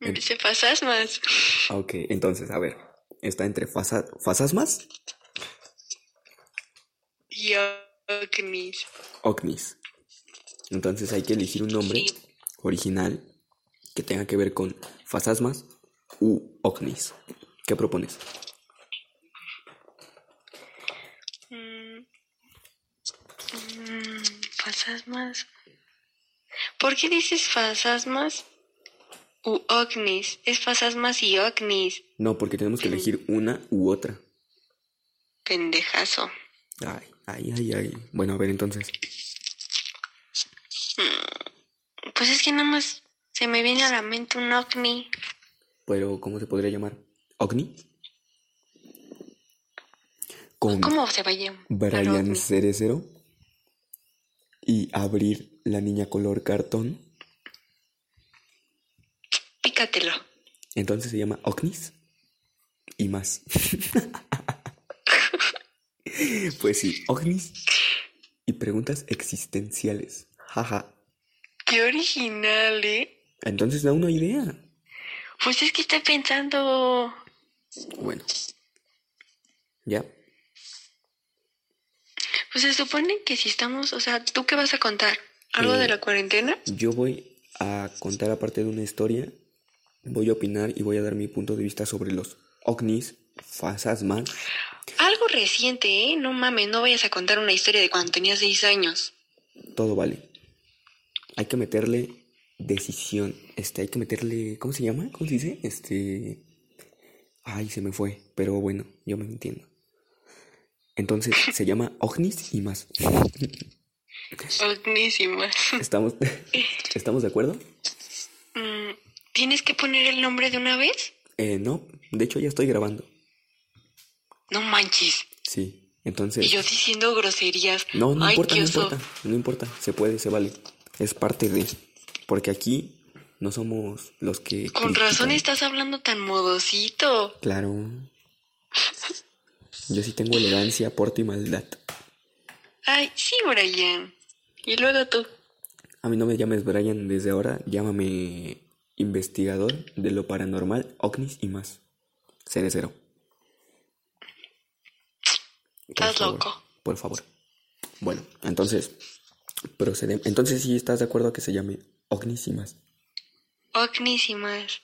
En- Dice fasasmas. Ok, entonces, a ver, está entre fasa, fasasmas, Y ovnis. ovnis. Entonces hay que elegir un nombre Sí. original que tenga que ver con fasasmas u ovnis. ¿Qué propones? Mm. Mm, Fasasmas. ¿Por qué dices fasasmas u ovnis? Es fasasmas y ovnis. No, porque tenemos que elegir una u otra. Pendejazo. Ay, ay, ay, ay. Bueno, a ver, entonces. Pues es que nada más se me viene a la mente un ovni. Pero, ¿cómo se podría llamar? ¿Ovni? Con ¿Cómo se va a llamar? Brian? Cerecero y abrir la niña color cartón. Entonces se llama Ognis y más. pues sí, Ognis y preguntas existenciales. Jaja. Qué original, ¿eh? Entonces da una idea. Pues es que estoy pensando. Bueno. Ya. Pues se supone que si estamos. O sea, ¿tú qué vas a contar? ¿Algo Eh, de la cuarentena? Yo voy a contar aparte de una historia. Voy a opinar y voy a dar mi punto de vista sobre los Ognis, fasasmas. Algo reciente, ¿eh? No mames, no vayas a contar una historia de cuando tenías seis años. Todo vale. Hay que meterle decisión. Este, hay que meterle. ¿Cómo se llama? ¿Cómo se dice? Este. Ay, se me fue. Pero bueno, yo me entiendo. Entonces se llama Ognis y más. Ognísimas. ¿Estamos, ¿Estamos de acuerdo? ¿Tienes que poner el nombre de una vez? Eh, no, de hecho ya estoy grabando. No manches. Sí, Y entonces. yo diciendo groserías. No, no Ay, importa, no oso. importa. No importa, se puede, se vale. Es parte de. Porque aquí no somos los que. Con razón estás hablando tan modosito. Claro. Yo sí tengo elegancia, porte y maldad. Ay, sí, Brian. Y luego tú. A mí no me llames Brian desde ahora, llámame investigador de lo paranormal, ovnis y más. Seré cero. Por Estás favor, loco. Por favor. Bueno, entonces, procedemos. Entonces sí estás de acuerdo a que se llame ovnis y más. Ognísimas.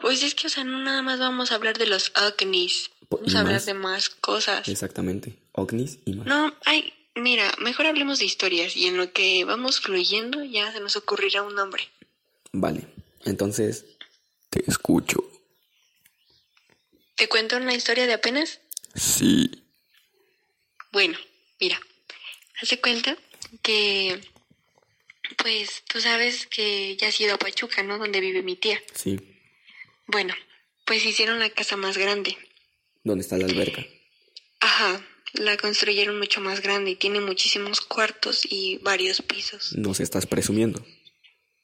Pues es que, o sea, no nada más vamos a hablar de los ovnis. Vamos y a hablar más. de más cosas. Exactamente. Ovnis y más. No, ay, mira, mejor hablemos de historias y en lo que vamos fluyendo ya se nos ocurrirá un nombre. Vale. Entonces, te escucho. ¿Te cuento una historia de apenas? Sí. Bueno, mira, hace cuenta que, pues, tú sabes que ya has ido a Pachuca, ¿no? Donde vive mi tía. Sí. Bueno, pues hicieron la casa más grande. ¿Dónde está la alberca? Ajá, la construyeron mucho más grande y tiene muchísimos cuartos y varios pisos. Nos estás presumiendo.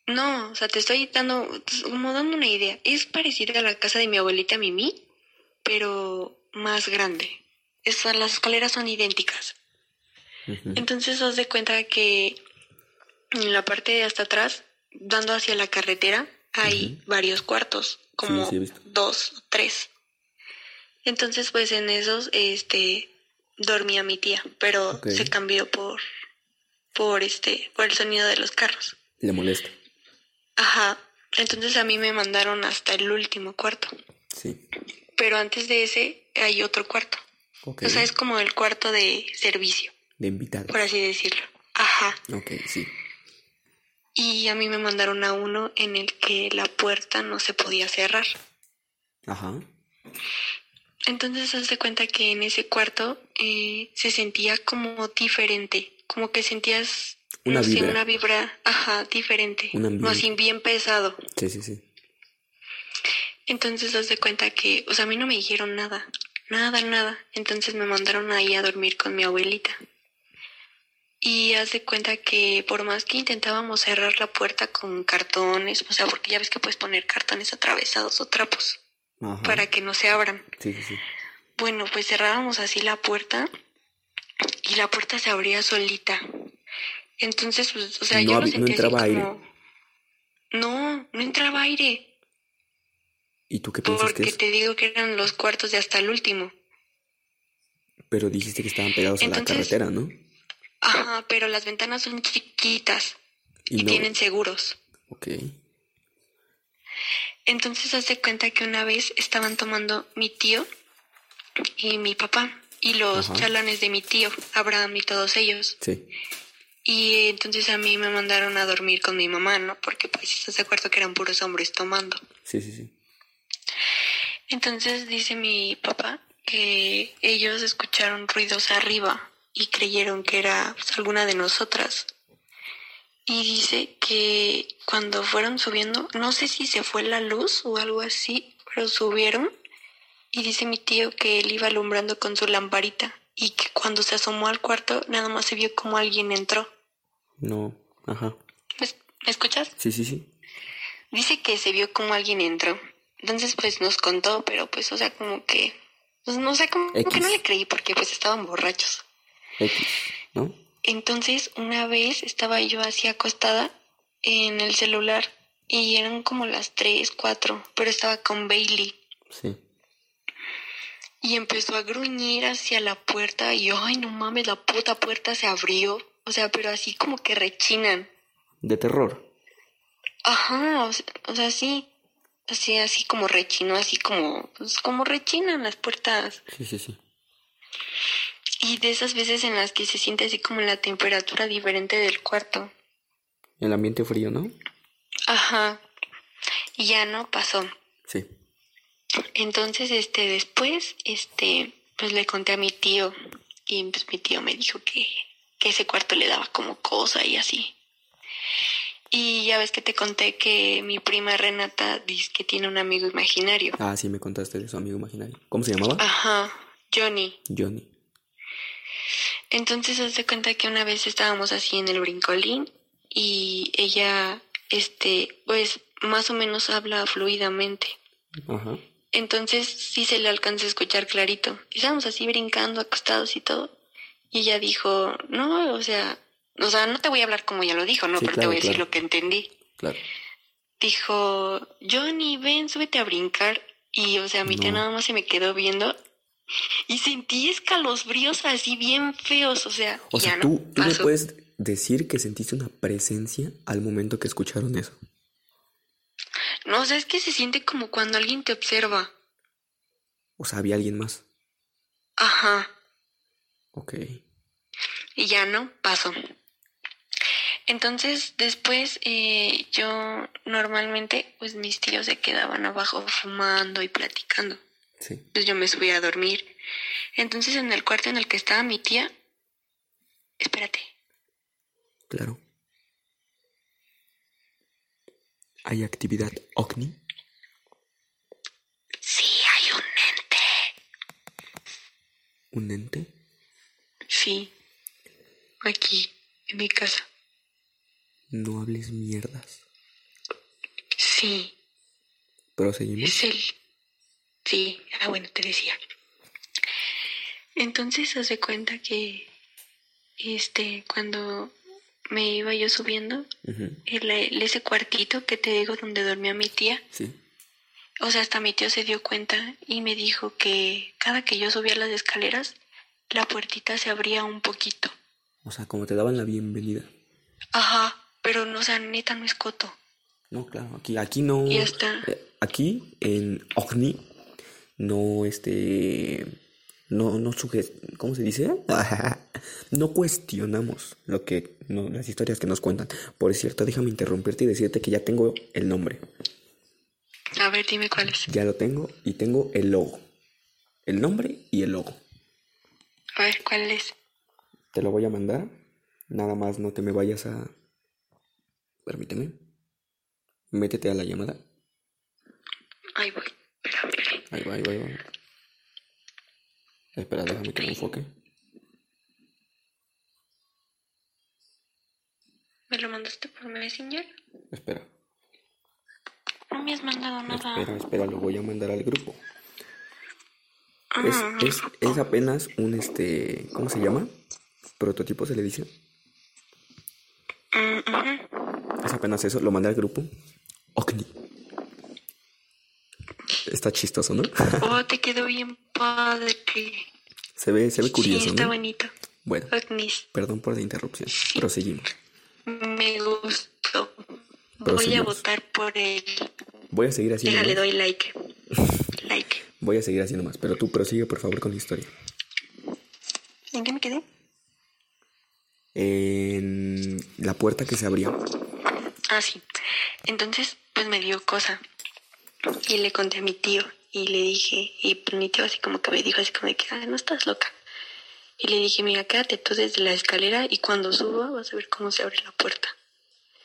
No, o sea, te estoy dando, como dando una idea. Es parecida a la casa de mi abuelita Mimi, pero más grande. Es- las escaleras son idénticas. Entonces, haz de cuenta que en la parte de hasta atrás, dando hacia la carretera, hay varios cuartos, como sí dos tres. Entonces, pues en esos, este, dormía mi tía, pero se cambió por, por este, por el sonido de los carros. Le molesta. Ajá. Entonces a mí me mandaron hasta el último cuarto. Sí. Pero antes de ese hay otro cuarto. Ok. O sea, es como el cuarto de servicio, De invitado. por así decirlo. Ajá. Ok, sí. Y a mí me mandaron a uno en el que la puerta no se podía cerrar. Ajá. Entonces haz de cuenta que en ese cuarto eh, se sentía como diferente. Como que sentías Una no vibra. una vibra, ajá, diferente. Más bien bien pesado. Sí, sí, sí. Entonces haz de cuenta que, o sea, a mí no me dijeron nada, nada, nada. Entonces me mandaron ahí a dormir con mi abuelita. Y haz de cuenta que por más que intentábamos cerrar la puerta con cartones, o sea, porque ya ves que puedes poner cartones atravesados o trapos Ajá. para que no se abran. Sí, sí, sí. Bueno, pues cerrábamos así la puerta y la puerta se abría solita. Entonces, pues, o sea, No yo lo no sentía así entraba aire. como... No, no entraba aire. ¿Y tú qué piensas Porque te digo que eran los cuartos de hasta el último. Pero dijiste que estaban pegados a la Entonces- carretera, ¿no? Ajá, pero las ventanas son chiquitas Y, y, no. tienen seguros. Ok. Entonces hace cuenta que una vez estaban tomando mi tío y mi papá y los Ajá. chalanes de mi tío, Abraham y todos ellos. Sí. Y entonces a mí me mandaron a dormir con mi mamá, ¿no? Porque pues estás de acuerdo que eran puros hombres tomando. Sí, sí, sí. Entonces dice mi papá que ellos escucharon ruidos arriba y creyeron que era pues, alguna de nosotras. Y dice que cuando fueron subiendo, no sé si se fue la luz o algo así, pero subieron. Y dice mi tío que él iba alumbrando con su lamparita y que cuando se asomó al cuarto nada más se vio como alguien entró. No. Ajá. ¿Me, es- me escuchas? Sí, sí, sí. Dice que se vio como alguien entró. Entonces, pues nos contó, pero pues, o sea, como que, pues no sé, como X. que no le creí porque pues estaban borrachos. X, ¿no? Entonces, una vez estaba yo así acostada en el celular y eran como las 3, 4, pero estaba con Bailey Sí. y empezó a gruñir hacia la puerta y, ay, no mames, la puta puerta se abrió. O sea, pero así como que rechinan. De terror. Ajá, o sea, o sea, sí. Así, así como rechinó, así como, pues como rechinan las puertas. Sí, sí, sí. Y de esas veces en las que se siente así como la temperatura diferente del cuarto. El ambiente frío, ¿no? Ajá. Y ya no pasó. Sí. Entonces, este, después, este, pues le conté a mi tío. Y pues mi tío me dijo que, que ese cuarto le daba como cosa y así. Y ya ves que te conté que mi prima Renata dice que tiene un amigo imaginario. Ah, sí, me contaste de su amigo imaginario. ¿Cómo se llamaba? Ajá, Johnny. Johnny. Entonces se cuenta que una vez estábamos así en el brincolín y ella, este, pues más o menos habla fluidamente. Ajá. Entonces sí se le alcanza a escuchar clarito. Y estábamos así brincando, acostados y todo. Y ella dijo, no, o sea, o sea, no te voy a hablar como ella lo dijo, no, Sí, pero te voy a decir claro. lo que entendí. Claro. Dijo, Johnny, ven, súbete a brincar. Y, o sea, mi tía No. nada más se me quedó viendo. Y sentí escalofríos así bien feos, o sea, O sea, tú, no tú me puedes decir que sentiste una presencia al momento que escucharon eso. No, o sea, es que se siente como cuando alguien te observa. O sea, había alguien más. Ajá. Ok. Y ya no pasó. Entonces, después eh, yo normalmente, pues mis tíos se quedaban abajo fumando y platicando. Sí. Entonces yo me subí a dormir. Entonces en el cuarto en el que estaba mi tía, espérate, Claro. ¿Hay actividad OVNI? sí hay un ente. ¿Un ente? Sí, aquí, en mi casa. No hables mierdas. Sí, ¿Proseguimos? es él. Sí, ah, bueno, te decía. Entonces hace cuenta que, este, cuando me iba yo subiendo, Ujú, el, el- ese cuartito que te digo donde dormía mi tía, Sí. o sea, hasta mi tío se dio cuenta y me dijo que cada que yo subía las escaleras, la puertita se abría un poquito. O sea, como te daban la bienvenida. Ajá, pero no, o sea, neta no es coto. No, claro, aquí, aquí no. Y está. eh, Aquí en OVNI no, este. No, no suge... ¿Cómo se dice? no cuestionamos lo que. no, las historias que nos cuentan. Por cierto, déjame interrumpirte y decirte que ya tengo el nombre. A ver, dime cuál es. Ya lo tengo y tengo el logo. El nombre y el logo. A ver, ¿cuál es? Te lo voy a mandar. Nada más no te me vayas a. Permíteme. Métete a la llamada. Ahí voy. Espera, espera. Ahí va, ahí va, ahí va. Espera, déjame que me enfoque. ¿Me lo mandaste por Messenger? Espera, No me has mandado nada. espera, espera, lo voy a mandar al grupo. Ah, Es, es, es apenas un este. ¿Cómo se llama? Prototipo se le dice. ujú. Es apenas eso, lo mandé al grupo. OCNI. está chistoso, ¿no? Oh, te quedó bien padre. Se ve, se ve curioso, sí, está ¿no? bonito. Bueno, Agnes, perdón por la interrupción. Proseguimos. me gustó. Voy a votar por él. Voy a seguir haciendo Déjale, más. doy like. like. Voy a seguir haciendo más, pero tú prosigue por favor con la historia. ¿En qué me quedé? En la puerta que se abría. Ah, sí. Entonces, pues me dio cosa. Y le conté a mi tío. Y le dije, y pues mi tío así como que me dijo así como de que, ah, no estás loca. Y le dije, mira, quédate tú desde la escalera y cuando suba vas a ver cómo se abre la puerta.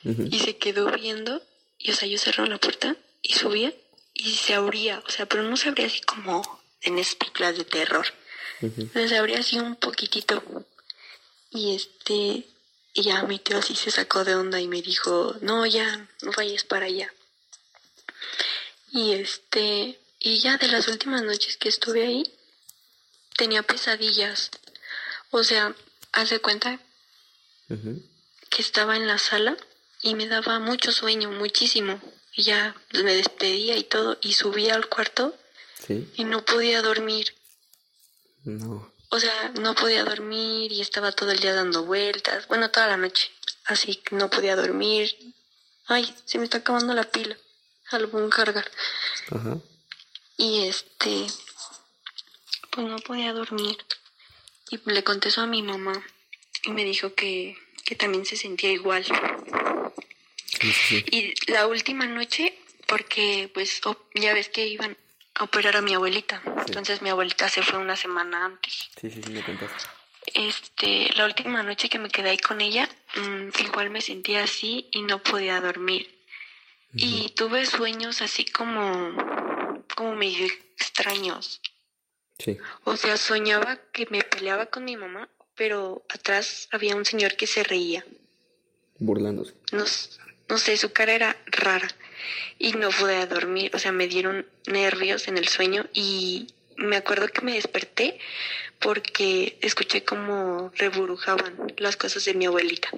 Y se quedó viendo, y o sea, yo cerraba la puerta y subía y se abría, o sea, pero no se abría así como en esas películas de terror. Se abría así un poquitito. Y este, y ya mi tío así se sacó de onda y me dijo, no, ya, no vayas para allá. Y este, y ya de las últimas noches que estuve ahí, tenía pesadillas. O sea, hace cuenta que estaba en la sala y me daba mucho sueño, muchísimo. Y ya me despedía y todo y subía al cuarto Sí. y no podía dormir. No. O sea, no podía dormir y estaba todo el día dando vueltas. Bueno, toda la noche. Así que no podía dormir. Ay, se me está acabando la pila. Algún cargar. Ajá. Y este, pues no podía dormir. Y le conté eso a mi mamá. Y me dijo que, que también se sentía igual. Sí, sí, sí. Y la última noche, porque pues op- ya ves que iban operar a mi abuelita. Entonces mi abuelita se fue una semana antes. Sí, sí, sí, me contaste. Este, la última noche que me quedé ahí con ella, mm, igual me sentía así y no podía dormir. Y tuve sueños así como, como medio extraños. Sí. O sea, soñaba que me peleaba con mi mamá, pero atrás había un señor que se reía. Burlándose. No, s- no sé, su cara era rara y no pude dormir, o sea, me dieron nervios en el sueño y me acuerdo que me desperté porque escuché como reburujaban las cosas de mi abuelita.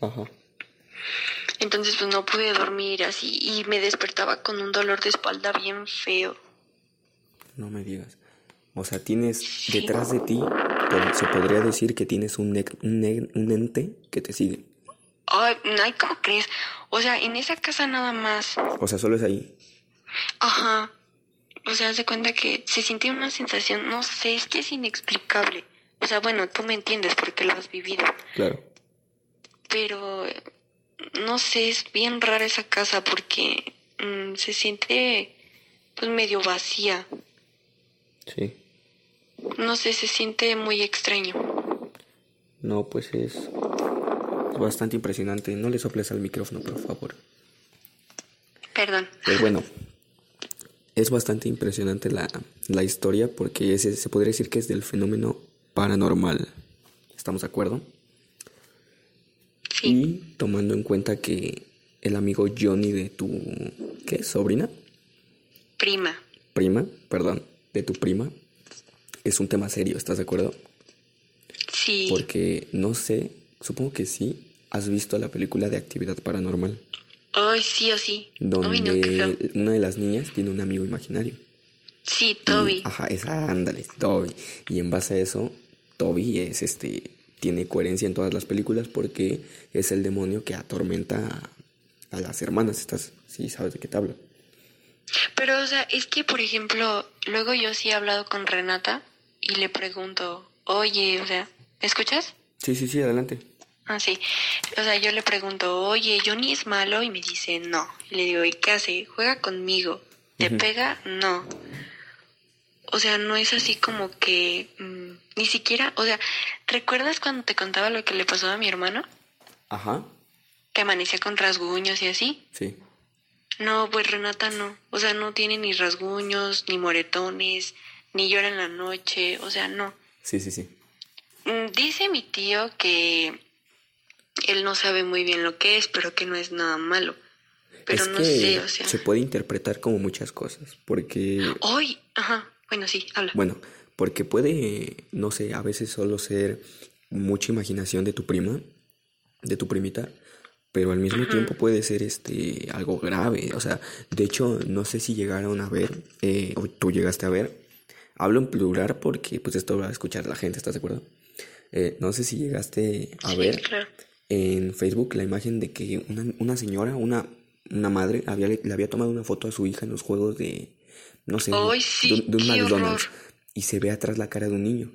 Ajá. Entonces pues no pude dormir así y me despertaba con un dolor de espalda bien feo. No me digas. O sea, tienes detrás de ti, pod- se podría decir que tienes un, un, un ente que te sigue. Ay, ay, ¿cómo crees? O sea, en esa casa nada más. O sea, solo es ahí. Ajá. O sea, haz de cuenta que se siente una sensación, no sé, es que es inexplicable. O sea, bueno, tú me entiendes porque lo has vivido. Claro. Pero, no sé, es bien rara esa casa porque mm, se siente, pues, medio vacía. Sí. No sé, se siente muy extraño. No, pues es bastante impresionante. No le soples al micrófono, por favor. Perdón. Pues bueno, es bastante impresionante la, la historia porque ese, se podría decir que es del fenómeno paranormal. ¿Estamos de acuerdo? Sí. Y tomando en cuenta que el amigo Johnny de tu... ¿Qué? ¿Sobrina? Prima. Prima, perdón, de tu prima. Es un tema serio, ¿estás de acuerdo? Sí. Porque no sé, supongo que sí, has visto la película de actividad paranormal, Ay, sí o sí. donde Ay, no, una de las niñas tiene un amigo imaginario. Sí, Y- Toby. ajá, esa, ándale, Toby. Y en base a eso, Toby es este, tiene coherencia en todas las películas porque es el demonio que atormenta a, a las hermanas. Estás, sí, sabes de qué te hablo. Pero, o sea, es que, por ejemplo, luego yo sí he hablado con Renata y le pregunto, oye, o sea, ¿me escuchas? Sí, sí, sí, adelante. Ah, sí. O sea, yo le pregunto, oye, Johnny es malo y me dice, no. Y le digo, ¿y qué hace? ¿Juega conmigo? ¿Te pega? No. O sea, no es así como que mm, ni siquiera, o sea, ¿recuerdas cuando te contaba lo que le pasó a mi hermano? Ajá, Que amanecía con rasguños y así. sí. No, pues Renata no. O sea, no tiene ni rasguños, ni moretones, ni llora en la noche. O sea, no. Sí, sí, sí. Mm, Dice mi tío que él no sabe muy bien lo que es, pero que no es nada malo. Pero es no que sé, o sea. se puede interpretar como muchas cosas, porque, ¡Ay! Ajá. Bueno, sí, habla. bueno, porque puede, no sé, a veces solo ser mucha imaginación de tu prima, de tu primita, pero al mismo tiempo puede ser este algo grave. O sea, de hecho, no sé si llegaron a ver, eh, o tú llegaste a ver. Hablo en plural porque pues esto va a escuchar la gente, ¿estás de acuerdo? Eh, no sé si llegaste a Sí, ver claro. En Facebook la imagen de que una, una señora, una, una madre, había, le había tomado una foto a su hija en los juegos de, no sé, de, sí, un- de un McDonald's. horror. Y se ve atrás la cara de un niño.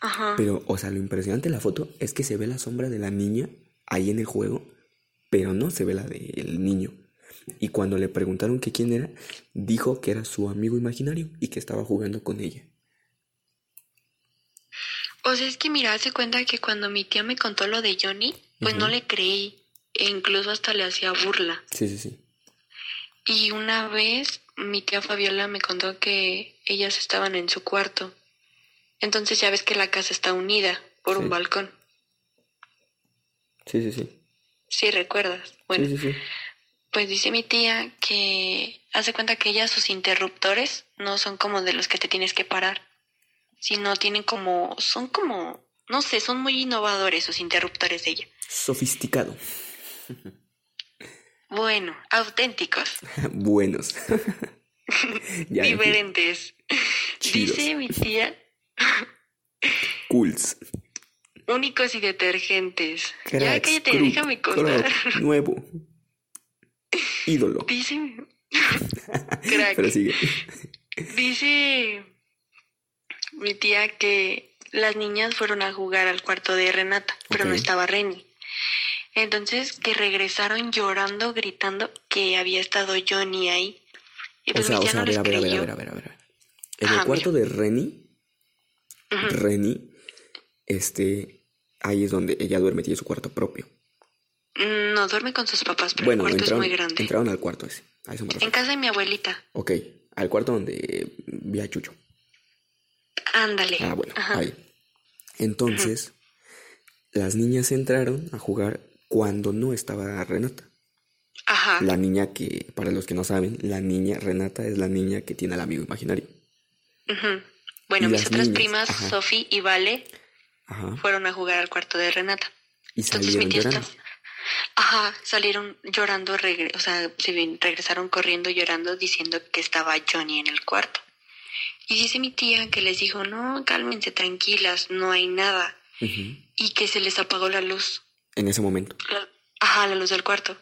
Ajá. Pero, o sea, lo impresionante de la foto es que se ve la sombra de la niña ahí en el juego, pero no se ve la del niño. Y cuando le preguntaron que quién era, dijo que era su amigo imaginario y que estaba jugando con ella. O sea, es que mira, hace cuenta que cuando mi tía me contó lo de Johnny, pues no le creí. E incluso hasta le hacía burla. Sí, sí, sí. Y una vez mi tía Fabiola me contó que ellas estaban en su cuarto. Entonces ya ves que la casa está unida por Sí. un balcón. Sí, sí, sí. Sí, recuerdas. Bueno, Sí, sí, sí. pues dice mi tía que hace cuenta que ella sus interruptores no son como de los que te tienes que parar, sino tienen como, son como, no sé, son muy innovadores sus interruptores de ella. Sofisticado. Bueno, auténticos, Buenos. ya, diferentes. Chidos. Dice mi tía, Cools. únicos y detergentes. ya Cracks, cállate, crook, déjame contar. nuevo. Ídolo. Dice, crack. Pero sigue. Dice mi tía que las niñas fueron a jugar al cuarto de Renata, pero no estaba Reni. Entonces que regresaron llorando, gritando que había estado Johnny ahí. Y O pues sea, mi o sea, no a ver, les a ver, a ver, a ver, a ver, a ver. En Ajá, el cuarto de Reni. Reni, este, ahí es donde ella duerme, tiene su cuarto propio. Mm, No duerme con sus papás, pero bueno, el cuarto entraron, es muy grande. entraron al cuarto ese. A eso me En casa de mi abuelita. Ok, al cuarto donde vi a Chucho. Ándale. Ah, bueno, Ajá. ahí. Entonces, las niñas entraron a jugar cuando no estaba Renata. Ajá. La niña que, para los que no saben, la niña Renata es la niña que tiene al amigo imaginario. Ujú. Bueno, Y mis otras niñas, primas, ajá. Sofi y Vale, Ajá. fueron a jugar al cuarto de Renata. Y Entonces mi salieron tía llorando. está- Ajá, salieron llorando, regre- o sea, regresaron corriendo llorando diciendo que estaba Johnny en el cuarto. Y dice mi tía que les dijo, no, cálmense, tranquilas, no hay nada. Ujú. Y que se les apagó la luz, En ese momento. la- ajá, la luz del cuarto.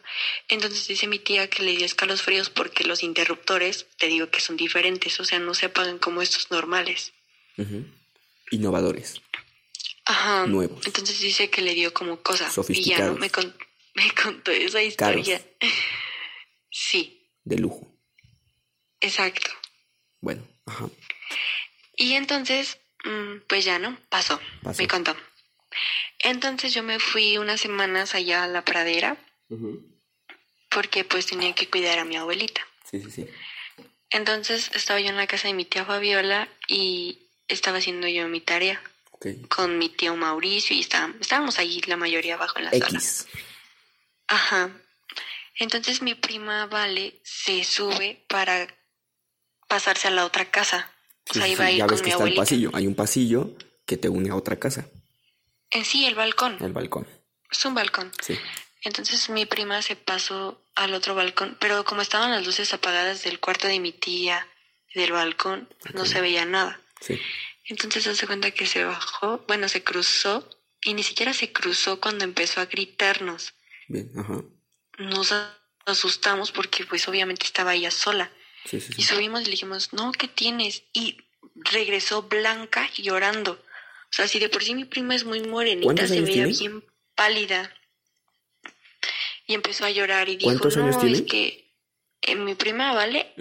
Entonces dice mi tía que le dio escalofríos porque los interruptores, te digo que son diferentes, o sea, no se apagan como estos normales. Innovadores. Ajá. Nuevos. Entonces dice que le dio como cosa. Y ya Sofisticados. no me, con- me contó esa historia. Sí, De lujo. exacto. Bueno, ajá. Y entonces, mm, pues ya no, pasó. Pasó. Me contó. Entonces yo me fui unas semanas allá a la pradera porque pues tenía que cuidar a mi abuelita. Sí, sí, sí. Entonces estaba yo en la casa de mi tía Fabiola y estaba haciendo yo mi tarea con mi tío Mauricio y está- estábamos ahí la mayoría abajo en la sala. X. Ajá. Entonces mi prima Vale se sube para pasarse a la otra casa. O Sí, sea, sí, iba a sí. ir Ya con ves que mi está el pasillo. Hay un pasillo que te une a otra casa. En sí, el balcón. El balcón. Es un balcón. Sí. Entonces mi prima se pasó al otro balcón, pero como estaban las luces apagadas del cuarto de mi tía del balcón, no se veía nada. Sí. Entonces se hace cuenta que se bajó, bueno, se cruzó y ni siquiera se cruzó cuando empezó a gritarnos. Bien, ajá. Nos asustamos porque pues obviamente estaba ella sola. Sí, sí, Y subimos y le dijimos, no, ¿qué tienes? Y regresó blanca y llorando. O sea, si de por sí mi prima es muy morenita, ¿Cuántos se veía bien pálida. Y empezó a llorar y dijo, ¿Cuántos no, tiene? es que eh, mi prima vale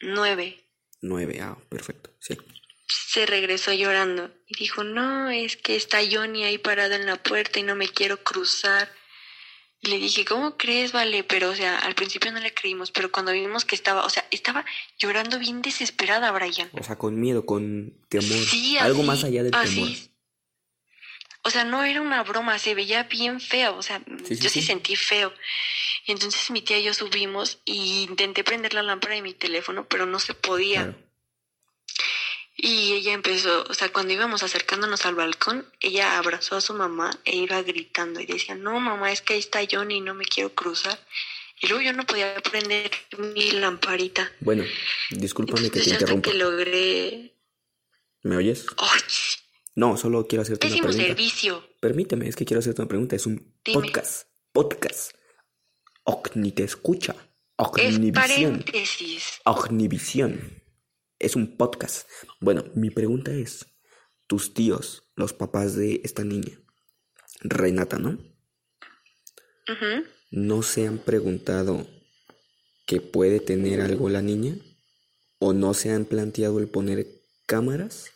nueve. Nueve, ah, perfecto. Sí. Se regresó llorando y dijo, no, es que está Johnny ahí parado en la puerta y no me quiero cruzar. Y le dije, ¿cómo crees, vale? Pero, o sea, al principio no le creímos, pero cuando vimos que estaba, o sea, estaba llorando bien desesperada, Brian. O sea, con miedo, con temor. Sí, Algo más allá del así. temor. O sea, no era una broma, se veía bien feo, o sea, Sí, sí, yo sí, sentí feo. Entonces mi tía y yo subimos y intenté prender la lámpara de mi teléfono, pero no se podía. Claro. Y ella empezó, o sea, cuando íbamos acercándonos al balcón, ella abrazó a su mamá e iba gritando y decía, no, mamá, es que ahí está Johnny, no me quiero cruzar. Y luego yo no podía prender mi lamparita. Bueno, discúlpame que te interrumpa. que logré... ¿Me oyes? ¡Ay! No, solo quiero hacerte una pregunta. servicio. Permíteme, es que quiero hacerte una pregunta. Es un Dime. podcast. Podcast. Ocni te escucha. Es Ocnivisión. paréntesis. Ocnivisión. Es un podcast. Bueno, mi pregunta es, tus tíos, los papás de esta niña, Renata, ¿no? ¿No se han preguntado que puede tener algo la niña? ¿O no se han planteado el poner cámaras?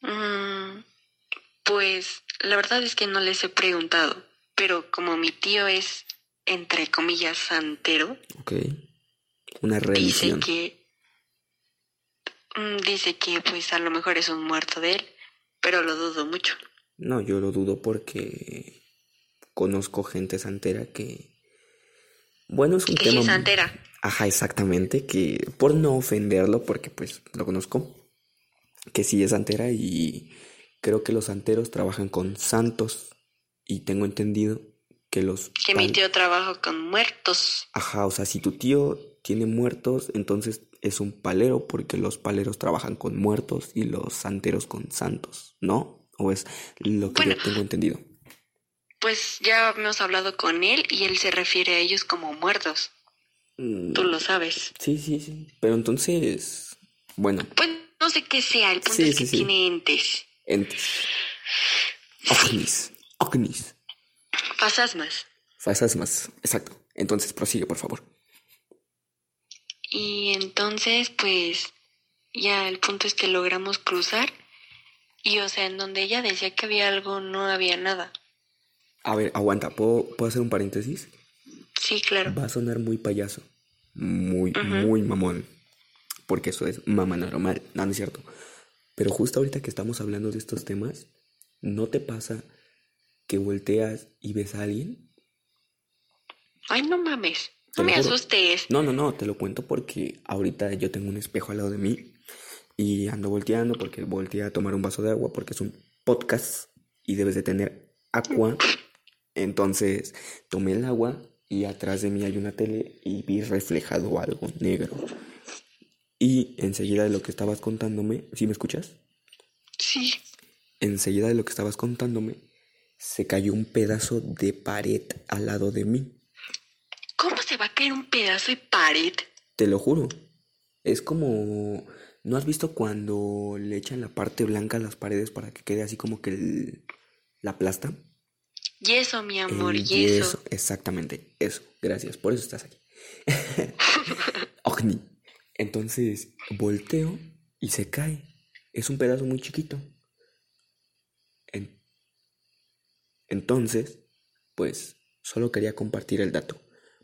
Mm, pues la verdad es que no les he preguntado, pero como mi tío es, entre comillas, santero, Ok. Una dice religión. que... mm, Dice que pues a lo mejor es un muerto de él, pero lo dudo mucho. No, yo lo dudo porque conozco gente santera que... Bueno, es un tema... es santera. Ajá, exactamente, que por no ofenderlo, porque pues lo conozco, que sí es santera y creo que los santeros trabajan con santos y tengo entendido que los... Que mi tío trabaja con muertos. Ajá, o sea, si tu tío tiene muertos, entonces es un palero porque los paleros trabajan con muertos y los santeros con santos, ¿no? O es lo que yo Bueno. tengo entendido. Pues ya hemos hablado con él y él se refiere a ellos como muertos. Mm, Tú lo sabes. Sí, sí, sí. Pero entonces, bueno, Pues no sé qué sea, el punto Sí, es que sí, sí. tiene entes. entes. Ognis. Ognis. Fantasmas. más. Exacto. Entonces prosigue, por favor. Y entonces, pues, ya el punto es que logramos cruzar. Y, o sea, en donde ella decía que había algo, no había nada. A ver, aguanta. ¿Puedo, ¿puedo hacer un paréntesis? Sí, claro. Va a sonar muy payaso. Muy, muy mamón. Porque eso es mamá normal. No, no es cierto. Pero justo ahorita que estamos hablando de estos temas, ¿no te pasa que volteas y ves a alguien? Ay, no mames. No me asustes. No, no, no, te lo cuento porque ahorita yo tengo un espejo al lado de mí y ando volteando porque volteé a tomar un vaso de agua porque es un podcast y debes de tener agua. Entonces tomé el agua y atrás de mí hay una tele y vi reflejado algo negro. Y enseguida de lo que estabas contándome, ¿sí me escuchas? Sí. Enseguida de lo que estabas contándome, se cayó un pedazo de pared al lado de mí. ¿Cómo se va a caer un pedazo de pared? Te lo juro. Es como... ¿No has visto cuando le echan la parte blanca a las paredes para que quede así como que el- la plasta? Yeso, mi amor, El yeso. Exactamente, eso. Gracias, por eso estás aquí. Ogni. Entonces, volteo y se cae. Es un pedazo muy chiquito. En- Entonces, pues, solo quería compartir el dato.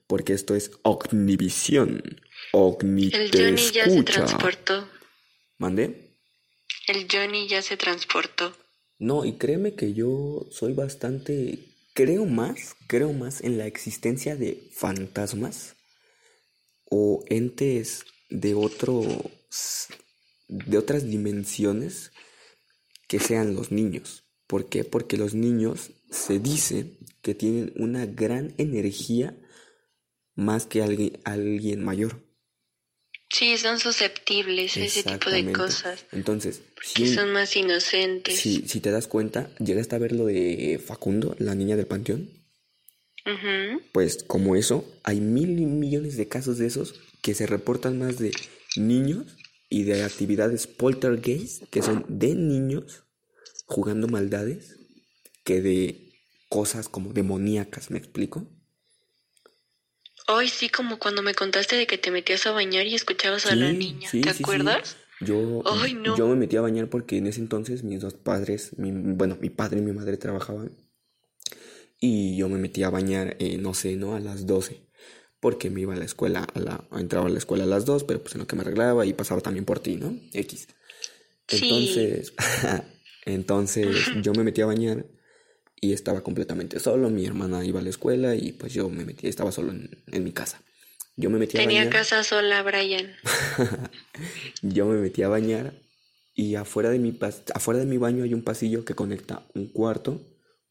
Porque esto es Ognivisión. Ogni El te Johnny ya se transportó. ¿Mandé? El Johnny ya se transportó. No, y créeme que yo soy bastante, creo más, creo más en la existencia de fantasmas o entes de otros, de otras dimensiones que sean los niños. ¿Por qué? Porque los niños se dice que tienen una gran energía más que alguien, alguien mayor. Sí, son susceptibles a ese tipo de cosas. Entonces, si, son más inocentes. si, si te das cuenta, llegaste a ver lo de Facundo, la niña del panteón. Pues como eso, hay mil millones de casos de esos que se reportan más de niños y de actividades poltergeist, que son de niños jugando maldades, que de cosas como demoníacas, ¿me explico? Hoy sí, como cuando me contaste de que te metías a bañar y escuchabas a la Sí, niña. sí, ¿Te sí, sí. acuerdas? Yo, Ay, no. yo me metí a bañar porque en ese entonces mis dos padres, mi- bueno, mi padre y mi madre trabajaban y yo me metí a bañar, eh, no sé, ¿no? A las 12 porque me iba a la escuela, a la, entraba a la escuela a las 2, pero pues en lo que me arreglaba y pasaba también por ti, ¿no? X. Sí. Entonces, entonces yo me metí a bañar y estaba completamente solo, mi hermana iba a la escuela y pues yo me metí, estaba solo en, en mi casa. Yo me metí a Tenía bañar. casa sola, Brian. Yo me metí a bañar y afuera de mi pas- afuera de mi baño hay un pasillo que conecta un cuarto,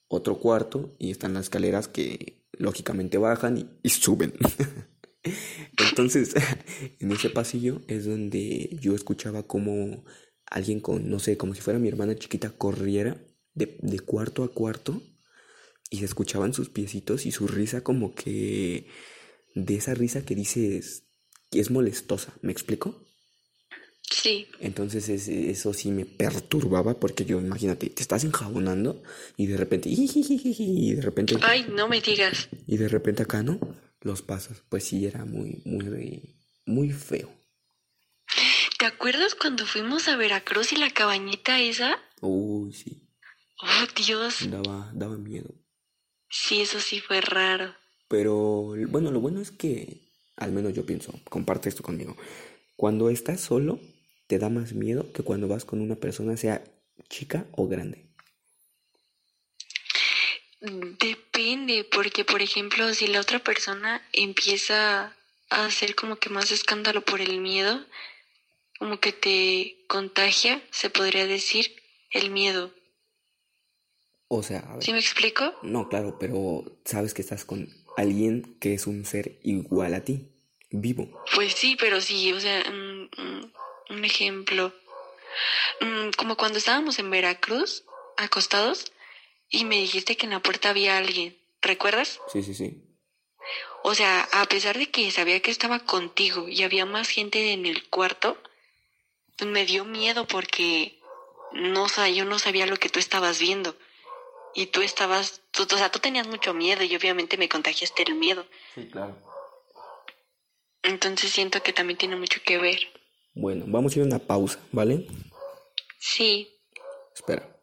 otro cuarto y están las escaleras que lógicamente bajan y, y suben. Entonces, en ese pasillo es donde yo escuchaba como alguien con, no sé, como si fuera mi hermana chiquita, corriera de, de cuarto a cuarto y se escuchaban sus piecitos y su risa como que de esa risa que dices que es molestosa, ¿me explico? Sí. Entonces es- eso sí me perturbaba porque yo, imagínate, te estás enjabonando y de repente, y de repente, Ay, no me digas. y de repente acá, ¿no? Los pasos, pues sí era muy, muy, muy feo. ¿Te acuerdas cuando fuimos a Veracruz y la cabañita esa? Uy, sí, Oh, Dios. daba, daba miedo. Sí, eso sí fue raro. Pero bueno, lo bueno es que, al menos yo pienso, comparte esto conmigo. Cuando estás solo, te da más miedo que cuando vas con una persona, sea chica o grande. Depende, porque por ejemplo, si la otra persona empieza a hacer como que más escándalo por el miedo, como que te contagia, se podría decir, el miedo. O sea, a ver. ¿Sí me explico? No, claro, pero sabes que estás con alguien que es un ser igual a ti, vivo. Pues sí, pero sí, o sea, mm, mm, un ejemplo. Mm, Como cuando estábamos en Veracruz, acostados, y me dijiste que en la puerta había alguien. ¿Recuerdas? Sí, sí, sí. O sea, a pesar de que sabía que estaba contigo y había más gente en el cuarto, pues me dio miedo porque no, o sea, yo no sabía lo que tú estabas viendo. Y tú estabas, tú- o sea, tú tenías mucho miedo y obviamente me contagiaste el miedo. Sí, claro. Entonces siento que también tiene mucho que ver. Bueno, vamos a ir a una pausa, ¿vale? Sí, Espera.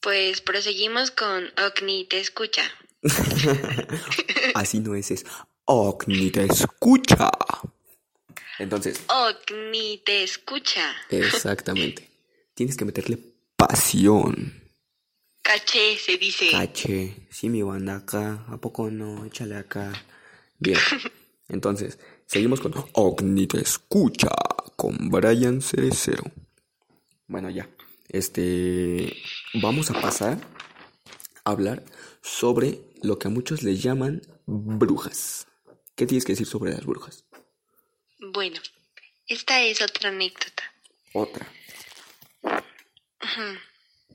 pues proseguimos con Ocni, te escucha. Así no es, es Ocni te escucha. Entonces, Ocni, te escucha. exactamente. Tienes que meterle pasión. Caché, se dice. Caché. Sí, mi banda acá. ¿A poco no? Échale acá. Bien. Entonces, seguimos con Ogni te escucha con Brian Cerecero. Bueno, ya. Este. Vamos a pasar a hablar sobre lo que a muchos le llaman brujas. ¿Qué tienes que decir sobre las brujas? Bueno, esta es otra anécdota. Otra.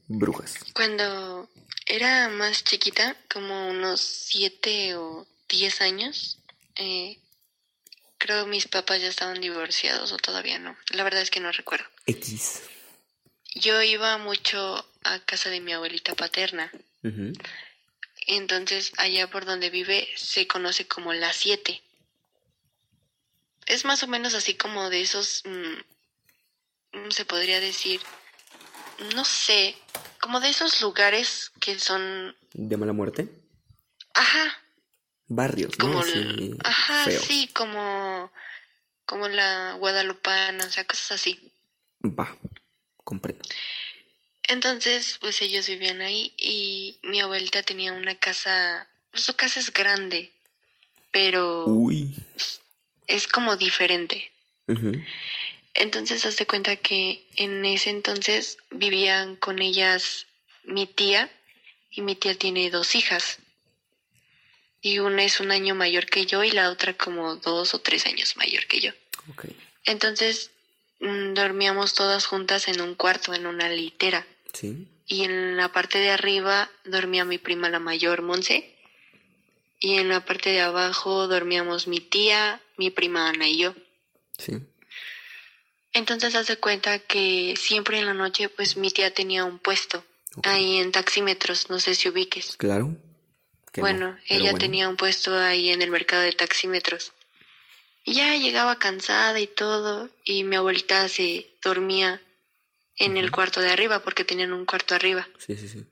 Brujas. Cuando era más chiquita, como unos siete o diez años, eh, creo mis papás ya estaban divorciados o todavía no. La verdad es que no recuerdo. X. Yo iba mucho a casa de mi abuelita paterna. Entonces, allá por donde vive se conoce como la siete. Es más o menos así como de esos, mm, se podría decir, no sé, como de esos lugares que son, ¿De mala muerte? ajá, Barrios, ¿no? como, Así, el- ajá, feos. sí, como, como la guadalupana, o sea, cosas así. Va. Comprendo. Entonces, pues ellos vivían ahí y mi abuelita tenía una casa, pues, su casa es grande, pero Uy. es como diferente. Ujú. Entonces, hazte cuenta que en ese entonces vivían con ellas mi tía y mi tía tiene dos hijas. Y una es un año mayor que yo y la otra como dos o tres años mayor que yo. Ok. Entonces, mm, dormíamos todas juntas en un cuarto, en una litera. Sí. Y en la parte de arriba dormía mi prima la mayor, Monse. Y en la parte de abajo dormíamos mi tía, mi prima Ana y yo. Sí. Entonces hace cuenta que siempre en la noche pues mi tía tenía un puesto ahí en taxímetros, no sé si ubiques. Claro. no, bueno, ella bueno. tenía un puesto ahí en el mercado de taxímetros. Y ya llegaba cansada y todo, y mi abuelita se dormía en el cuarto de arriba porque tenían un cuarto arriba. Sí, sí, sí.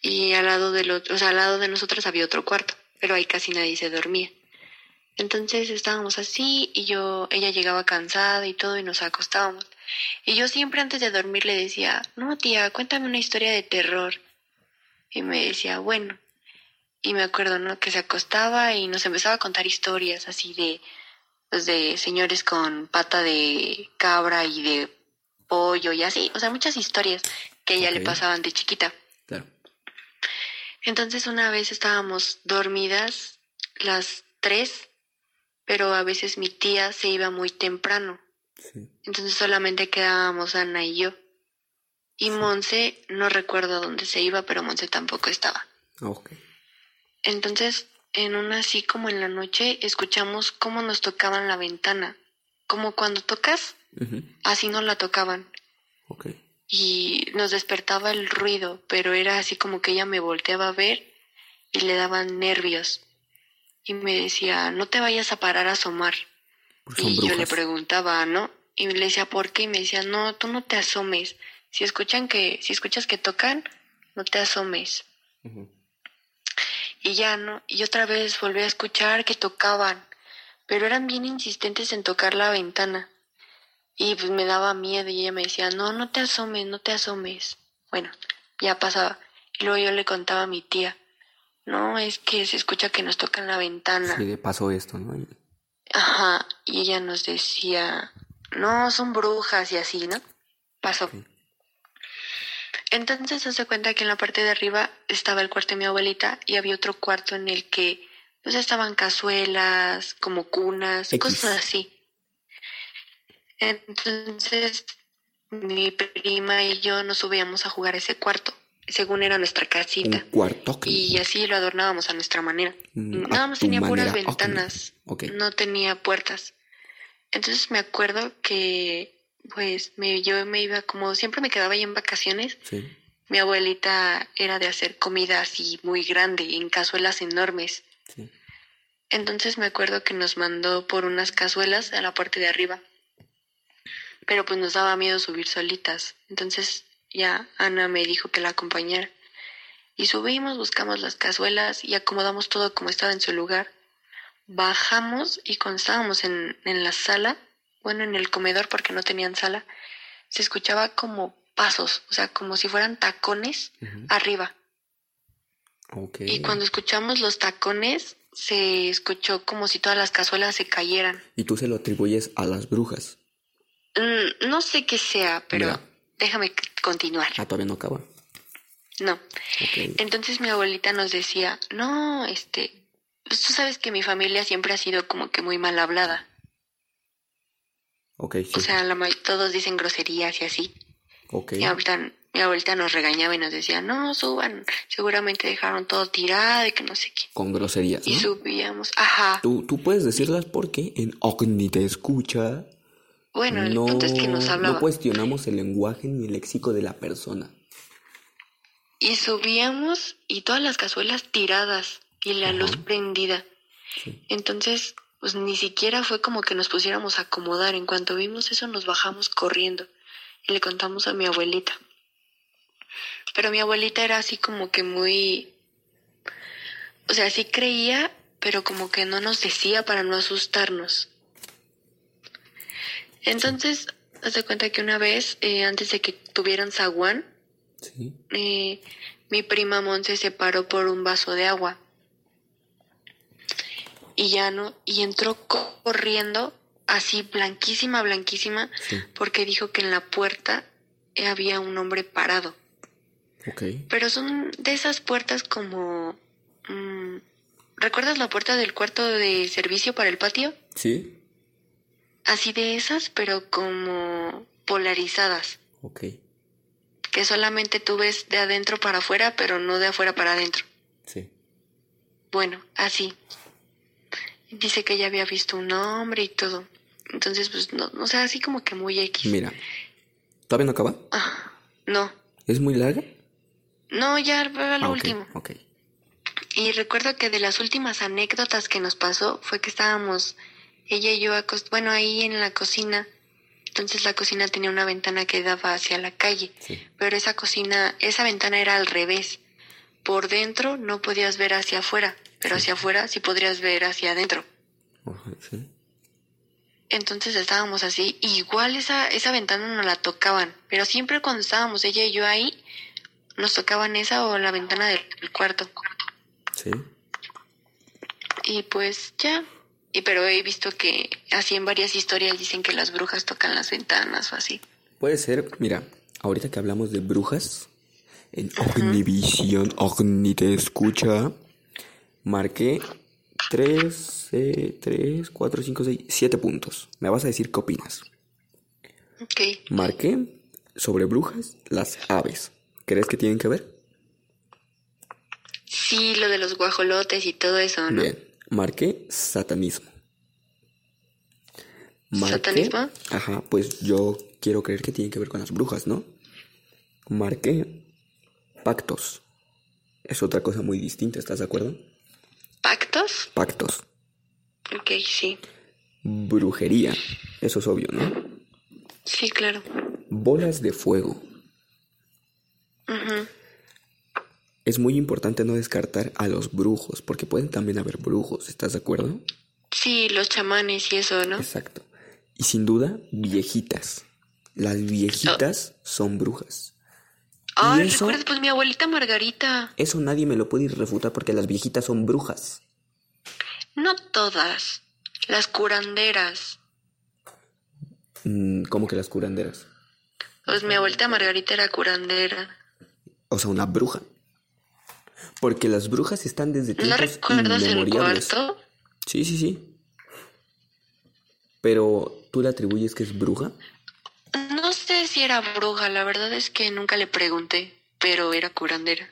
Y al lado del otro, o sea, al lado de nosotros había otro cuarto, pero ahí casi nadie se dormía. Entonces estábamos así y yo, ella llegaba cansada y todo y nos acostábamos. Y yo siempre antes de dormir le decía, no tía, cuéntame una historia de terror. Y me decía, bueno. y me acuerdo, ¿no? Que se acostaba y nos empezaba a contar historias así de, pues de señores con pata de cabra y de pollo y así, o sea, muchas historias que a ella le pasaban de chiquita. Claro. Entonces una vez estábamos dormidas las tres, pero a veces mi tía se iba muy temprano. Sí. Entonces solamente quedábamos Ana y yo. Y Monse, no recuerdo dónde se iba, pero Monse tampoco estaba. Entonces, en una así como en la noche, escuchamos cómo nos tocaban la ventana. Como cuando tocas, así nos la tocaban. Y nos despertaba el ruido, pero era así como que ella me volteaba a ver y le daban nervios. Y me decía, no te vayas a parar a asomar. Son Y yo le preguntaba, ¿no? Y le decía, ¿por qué? Y me decía, no, tú no te asomes. Si escuchan que, si escuchas que tocan, no te asomes. Y ya, ¿no? Y otra vez volví a escuchar que tocaban, pero eran bien insistentes en tocar la ventana. Y pues me daba miedo y ella me decía, no, no te asomes, no te asomes. Bueno, ya pasaba. Y luego yo le contaba a mi tía, no, es que se escucha que nos tocan la ventana. Sí, de paso esto, ¿no? Ajá, y ella nos decía, no, son brujas y así, ¿no? Pasó. Sí. Entonces se hace cuenta que en la parte de arriba estaba el cuarto de mi abuelita y había otro cuarto en el que pues estaban cazuelas, como cunas, X. cosas así. Entonces mi prima y yo nos subíamos a jugar a ese cuarto, según era nuestra Un casita. cuarto que... Y así lo adornábamos a nuestra manera. Mm, Nada más tenía puras manera, ventanas, Ok. no tenía puertas. Entonces me acuerdo que pues me, yo me iba como siempre me quedaba ahí en vacaciones. Sí. Mi abuelita era de hacer comida así muy grande, en cazuelas enormes. Sí. Entonces me acuerdo que nos mandó por unas cazuelas a la parte de arriba. Pero pues nos daba miedo subir solitas. Entonces ya Ana me dijo que la acompañara. Y subimos, buscamos las cazuelas y acomodamos todo como estaba en su lugar. Bajamos y cuando estábamos en, en la sala, bueno, en el comedor porque no tenían sala, se escuchaba como pasos, o sea, como si fueran tacones arriba. Y cuando escuchamos los tacones, se escuchó como si todas las cazuelas se cayeran. Y tú se lo atribuyes a las brujas. Mm, no sé qué sea, pero. Déjame continuar. Ah, todavía no acaba. No. Ok. Entonces mi abuelita nos decía, no, este, pues tú sabes que mi familia siempre ha sido como que muy mal hablada. Ok, sí. O sea, la todos dicen groserías y así. ok. Y ahorita mi abuelita nos regañaba y nos decía, no, suban, seguramente dejaron todo tirado y que no sé qué. Con groserías, Y subíamos, ajá. Tú, tú puedes decirlas porque en Ogni te escucha. Bueno, el no, punto es que nos hablaba. no cuestionamos el lenguaje ni el léxico de la persona. Y subíamos y todas las cazuelas tiradas y la Ajá. luz prendida. Sí. Entonces, pues ni siquiera fue como que nos pusiéramos a acomodar. En cuanto vimos eso, nos bajamos corriendo y le contamos a mi abuelita. Pero mi abuelita era así como que muy... O sea, sí creía, pero como que no nos decía para no asustarnos. Entonces, haz de cuenta que una vez, eh, antes de que tuvieran zaguán, Sí. eh, mi prima Monse se paró por un vaso de agua. Y ya no, y entró co- corriendo, así blanquísima, blanquísima, Sí. porque dijo que en la puerta había un hombre parado. Ok. Pero son de esas puertas como... mm, ¿Recuerdas la puerta del cuarto de servicio para el patio? Sí. Así de esas, pero como polarizadas, Ok. que solamente tú ves de adentro para afuera, pero no de afuera para adentro. Sí. Bueno, así. Dice que ella había visto un hombre y todo. Entonces, pues, no, o sea, así como que muy X. Mira. ¿Todavía no acaba? Ah, no, ¿Es muy larga? no, ya va lo Ah, último. Ok. Y recuerdo que de las últimas anécdotas que nos pasó fue que estábamos ella y yo, acost- bueno, ahí en la cocina. Entonces la cocina tenía una ventana que daba hacia la calle, Sí. pero esa cocina, esa ventana era al revés. Por dentro no podías ver hacia afuera, pero hacia afuera sí podrías ver hacia adentro. Sí. Entonces estábamos así, igual esa, esa ventana nos la tocaban, pero siempre cuando estábamos ella y yo ahí, nos tocaban esa o la ventana del cuarto. Sí. Y pues ya. Y pero he visto que así en varias historias dicen que las brujas tocan las ventanas o así. Puede ser, mira, ahorita que hablamos de brujas, en Ognivisión, Ogni te escucha, marqué 3, 3, 4, 5, 6, 7 puntos. Me vas a decir qué opinas. Ok. Marqué sobre brujas las aves. ¿Crees que tienen que ver? Sí, lo de los guajolotes y todo eso, ¿no? Bien. Marqué satanismo. Marqué- ¿Satanismo? Ajá, pues yo quiero creer que tiene que ver con las brujas, ¿no? Marqué pactos. Es otra cosa muy distinta, ¿estás de acuerdo? ¿Pactos? Pactos. Ok, sí. Brujería. Eso es obvio, ¿no? Sí, claro. Bolas de fuego. Ujú. Es muy importante no descartar a los brujos, porque pueden también haber brujos, ¿estás de acuerdo? Sí, los chamanes y eso, ¿no? Exacto. Y sin duda, viejitas. Las viejitas son brujas. Ay, eso- recuerdas, pues mi abuelita Margarita. Eso nadie me lo puede refutar porque las viejitas son brujas. No todas. Las curanderas. Mm, ¿Cómo que las curanderas? Pues mi abuelita Margarita era curandera. O sea, una bruja. Porque las brujas están desde ¿No tiempos el inmemoriales. cuarto? Sí, sí, sí. Pero, ¿tú le atribuyes que es bruja? No sé si era bruja, la verdad es que nunca le pregunté, pero era curandera.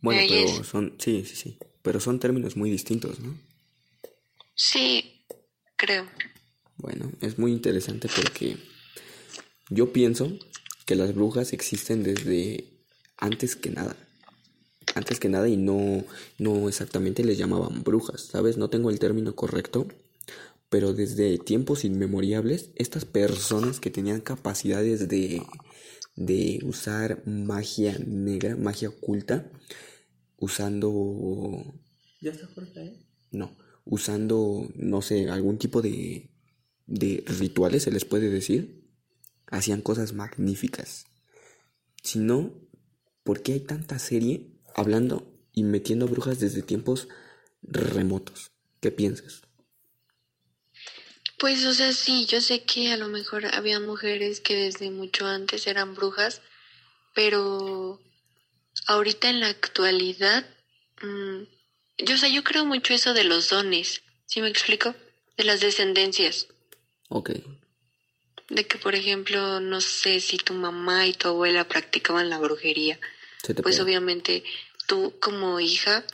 Bueno, pero es- son... Sí, sí, sí. Pero son términos muy distintos, ¿no? Sí, creo. Bueno, es muy interesante porque yo pienso que las brujas existen desde antes que nada. Antes que nada y no, no exactamente les llamaban brujas, ¿sabes? No tengo el término correcto, pero desde tiempos inmemoriales, estas personas que tenían capacidades de, de usar magia negra, magia oculta, usando... ¿Ya está No, usando, no sé, algún tipo de, de rituales, se les puede decir, hacían cosas magníficas. Si no, ¿por qué hay tanta serie hablando y metiendo brujas desde tiempos remotos? ¿Qué piensas? Pues, o sea, sí, yo sé que a lo mejor había mujeres que desde mucho antes eran brujas, pero ahorita en la actualidad, mm, yo, o sea, yo creo mucho eso de los dones, ¿sí me explico? De las descendencias. Ok, De que, por ejemplo, no sé si tu mamá y tu abuela practicaban la brujería. Pues pega. obviamente tú como hija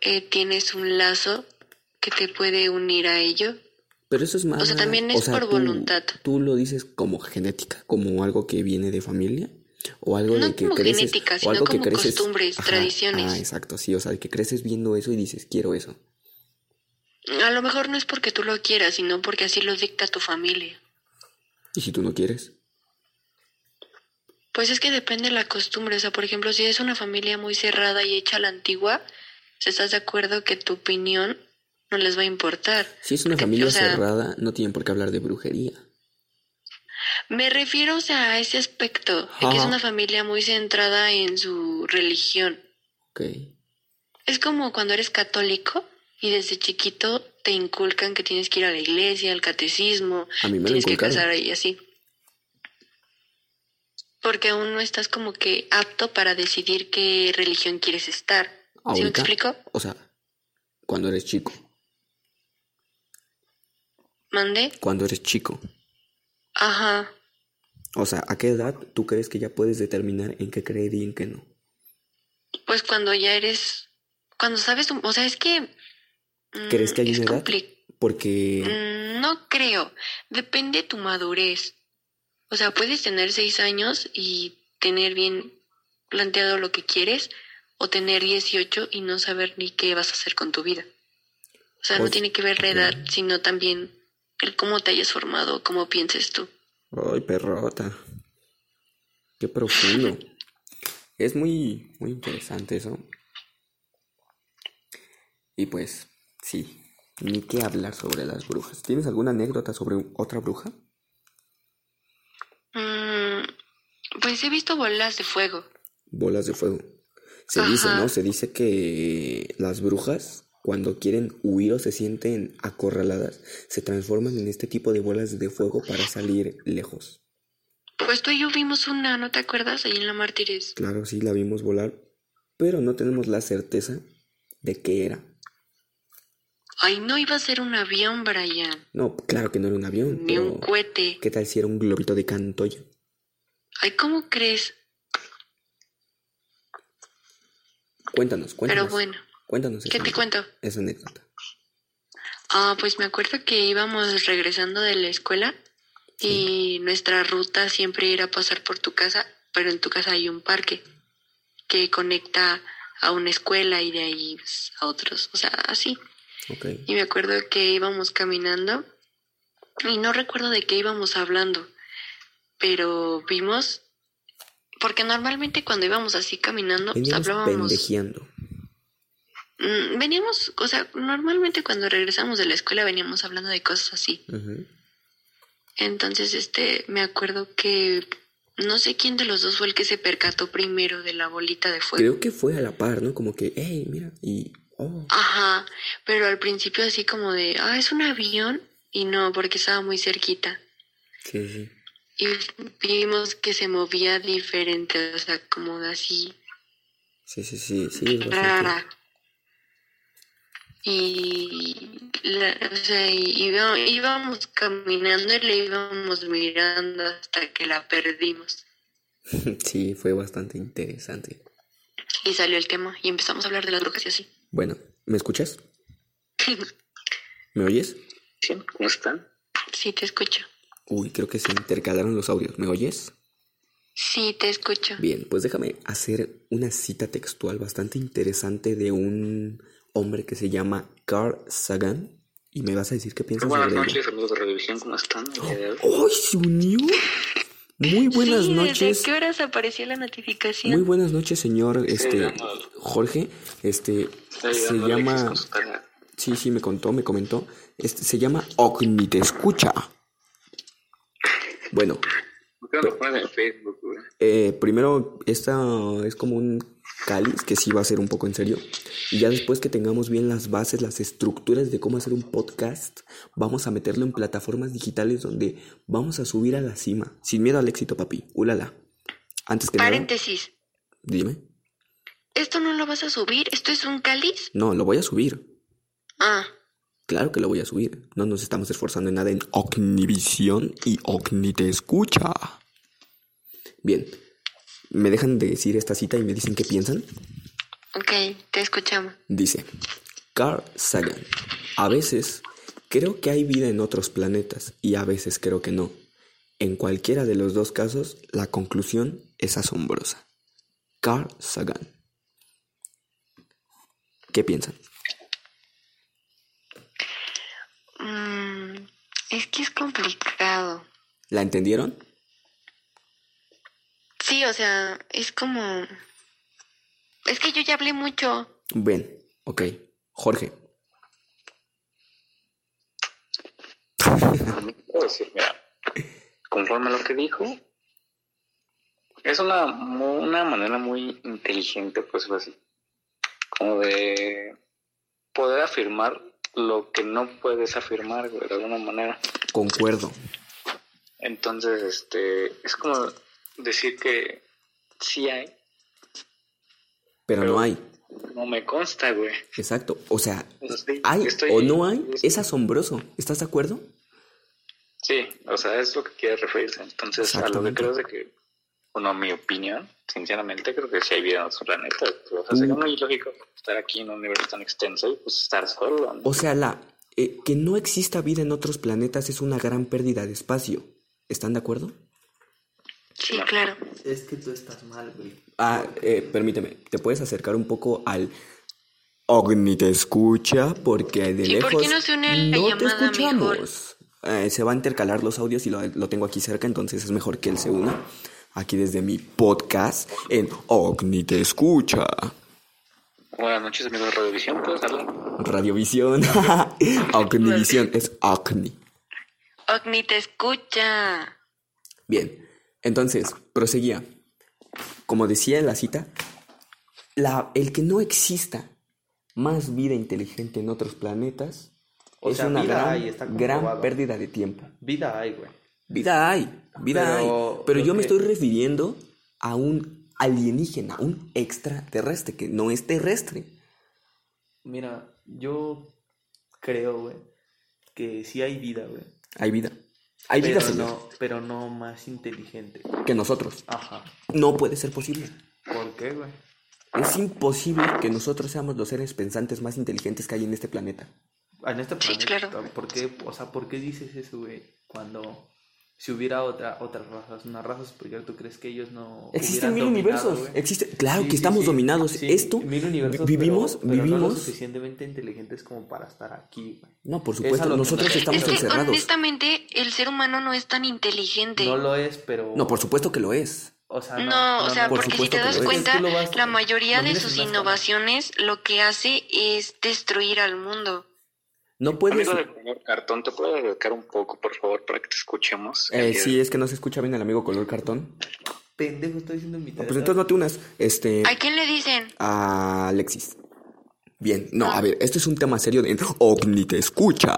eh, tienes un lazo que te puede unir a ello. Pero eso es más... o sea, también es por tú- voluntad. ¿Tú lo dices como genética, como algo que viene de familia? ¿O algo No de que como creces? genética, o que como creces- costumbres, tradiciones. Ah, exacto, sí, o sea, que creces viendo eso y dices, quiero eso. A lo mejor no es porque tú lo quieras, sino porque así lo dicta tu familia. ¿Y si tú no quieres? Pues es que depende de la costumbre. O sea, por ejemplo, si es una familia muy cerrada y hecha a la antigua, si ¿estás de acuerdo que tu opinión no les va a importar? Si es una familia o sea, cerrada, no tienen por qué hablar de brujería. Me refiero, o sea, a ese aspecto, de que es una familia muy centrada en su religión. Ok. Es como cuando eres católico y desde chiquito te inculcan que tienes que ir a la iglesia, al catecismo, A mí me lo tienes que casar y así. Porque aún no estás como que apto para decidir qué religión quieres estar. ¿Sí me Ahorita, explico? O sea, cuando eres chico. ¿Mande? Cuando eres chico. Ajá. O sea, ¿a qué edad tú crees que ya puedes determinar en qué creer y en qué no? Pues cuando ya eres... Cuando sabes... O sea, es que... mm, ¿Crees que hay es una edad? Porque... Mm, No creo. Depende de tu madurez. O sea, puedes tener seis años y tener bien planteado lo que quieres, o tener 18 y no saber ni qué vas a hacer con tu vida. O sea, no Pues, tiene que ver la edad, sino también el cómo te hayas formado, cómo pienses tú. Ay, perrota. Qué profundo. es muy, muy interesante eso. Y pues, sí, ni qué hablar sobre las brujas. ¿Tienes alguna anécdota sobre otra bruja? Mm, pues he visto bolas de fuego. Bolas de fuego. Se dice. ¿no? Se dice que las brujas, cuando quieren huir o se sienten acorraladas, se transforman en este tipo de bolas de fuego para salir lejos. Pues tú y yo vimos una, ¿no te acuerdas? Ahí en la Mártires. Claro, sí, la vimos volar, pero no tenemos la certeza de qué era. Ay, no iba a ser un avión, Brian. No, claro que no era un avión, Ni un cohete. ¿qué tal si era un globito de Cantoya? Ay, ¿cómo crees? Cuéntanos, cuéntanos. Pero bueno, Cuéntanos ¿qué te anécdota, cuento? esa anécdota. Ah, pues me acuerdo que íbamos regresando de la escuela y nuestra ruta siempre era pasar por tu casa, pero en tu casa hay un parque que conecta a una escuela y de ahí pues, a otros, o sea, así. Y me acuerdo que íbamos caminando y no recuerdo de qué íbamos hablando, pero vimos, porque normalmente cuando íbamos así caminando, pues, hablábamos... pendejeando. Mm, Veníamos, o sea, normalmente cuando regresamos de la escuela veníamos hablando de cosas así. Entonces, este, me acuerdo que no sé quién de los dos fue el que se percató primero de la bolita de fuego. Creo que fue a la par, ¿no? Como que, hey, mira, y... Oh, Ajá, pero al principio así como de, ah, es un avión y no, porque estaba muy cerquita. sí, sí. Y vimos que se movía diferente, o sea, como así, Sí, sí, sí, sí, rara. Y, la- o sea, iba- íbamos caminando y le íbamos mirando hasta que la perdimos. Sí, fue bastante interesante. Y salió el tema y empezamos a hablar de las brujas y así. Bueno, ¿me escuchas? ¿Me oyes? Sí, ¿cómo están? Sí, te escucho. Uy, creo que se intercalaron los audios. ¿Me oyes? Sí, te escucho. Bien, pues déjame hacer una cita textual bastante interesante de un hombre que se llama Carl Sagan. Y me vas a decir qué piensas Buenas sobre noches, amigos de Revisión, ¿cómo están? De. ¡Ay, se unió! Muy buenas Sí, noches. ¿Desde qué horas apareció la notificación? Muy buenas noches, señor este. Jorge. Este se llama. Sí, sí, me contó, me comentó. Este se llama Ocni te escucha. Bueno, ¿Por qué no lo en Facebook, güey? eh, primero esta es como un cáliz que sí va a ser un poco en serio. Y ya después que tengamos bien las bases, las estructuras de cómo hacer un podcast, vamos a meterlo en plataformas digitales donde vamos a subir a la cima. Sin miedo al éxito, papi. Ulala. Antes que nada, Paréntesis. dime. ¿Esto no lo vas a subir? ¿Esto es un cáliz? No, lo voy a subir. Ah, Claro que lo voy a subir. No nos estamos esforzando en nada en Ocnivisión y Ocni te escucha. Bien. ¿Me dejan de decir esta cita y me dicen qué piensan? ok, te escuchamos. Dice Carl Sagan. A veces creo que hay vida en otros planetas y a veces creo que no. En cualquiera de los dos casos, la conclusión es asombrosa. Carl Sagan. ¿Qué piensan? Mm, es que es complicado. ¿La entendieron? Sí, o sea, es como... Es que yo ya hablé mucho. Bien, ok. Jorge. Puedo decir, mira, conforme a lo que dijo, es una, una manera muy inteligente, pues así, como de poder afirmar lo que no puedes afirmar, güey, de alguna manera. Concuerdo. Entonces, este, es como decir que sí hay, Pero no hay. no me consta, güey. Exacto. O sea, sí, hay estoy- o no hay, es asombroso. ¿Estás de acuerdo? Sí, o sea, es lo que quiere referirse. Entonces, a lo que creo de que, bueno, mi opinión, sinceramente, creo que sí hay vida en otros planetas. O sea, sería Uh. muy ilógico estar aquí en un universo tan extenso y pues estar solo. ¿no? O sea, la eh, que no exista vida en otros planetas es una gran pérdida de espacio. ¿Están de acuerdo? Sí, claro. Es que tú estás mal, güey. Ah, eh, permíteme, ¿te puedes acercar un poco al Ogni te escucha? Porque de Sí, ¿por lejos qué no se une la no te escuchamos. Eh, se va a intercalar los audios y lo, lo tengo aquí cerca, entonces es mejor que él se una. Aquí desde mi podcast en Ogni te escucha. Buenas noches, amigos de Radiovisión, ¿puedes hablar? Radiovisión. Ognivisión es Ogni. Ogni te escucha. Bien, entonces, proseguía. Como decía en la cita, la, el que no exista más vida inteligente en otros planetas O es sea, una gran, hay, pérdida de tiempo. Vida hay, güey. Vida hay, vida Pero hay. Pero yo me estoy refiriendo a un alienígena, un extraterrestre, que no es terrestre. Mira, yo creo, güey, que sí hay vida, güey. Hay vida. Hay vida, pero señor, no, pero no más inteligente. que nosotros. Ajá. No puede ser posible. ¿Por qué, güey? Es imposible que nosotros seamos los seres pensantes más inteligentes que hay en este planeta. En este Sí, planeta, claro. ¿por qué, o sea, ¿por qué dices eso, güey? Cuando si hubiera otra, otras razas, una raza superior, ¿tú crees que ellos no Existen mil dominado, universos. Existe, claro Sí, que sí, estamos sí. dominados. Sí, Esto mil universos, vi- vivimos, pero- pero no lo vivimos. suficientemente inteligentes como para estar aquí. No, por supuesto, que nosotros estamos Es que encerrados. honestamente el ser humano no es tan inteligente. No lo es, pero No, por supuesto que lo es. o sea, No, o sea, Por porque si te das cuenta, la mayoría de sus innovaciones lo que hace es destruir al mundo. No puedes. Amigo de color cartón, ¿te puedes acercar un poco, por favor, para que te escuchemos? Eh, sí, es que no se escucha bien el amigo color cartón. pendejo estoy diciendo mi No, pues entonces no te unas. Este. ¿A quién le dicen? A Alexis. Bien, no, a ver, esto es un tema serio de OVNI te escucha.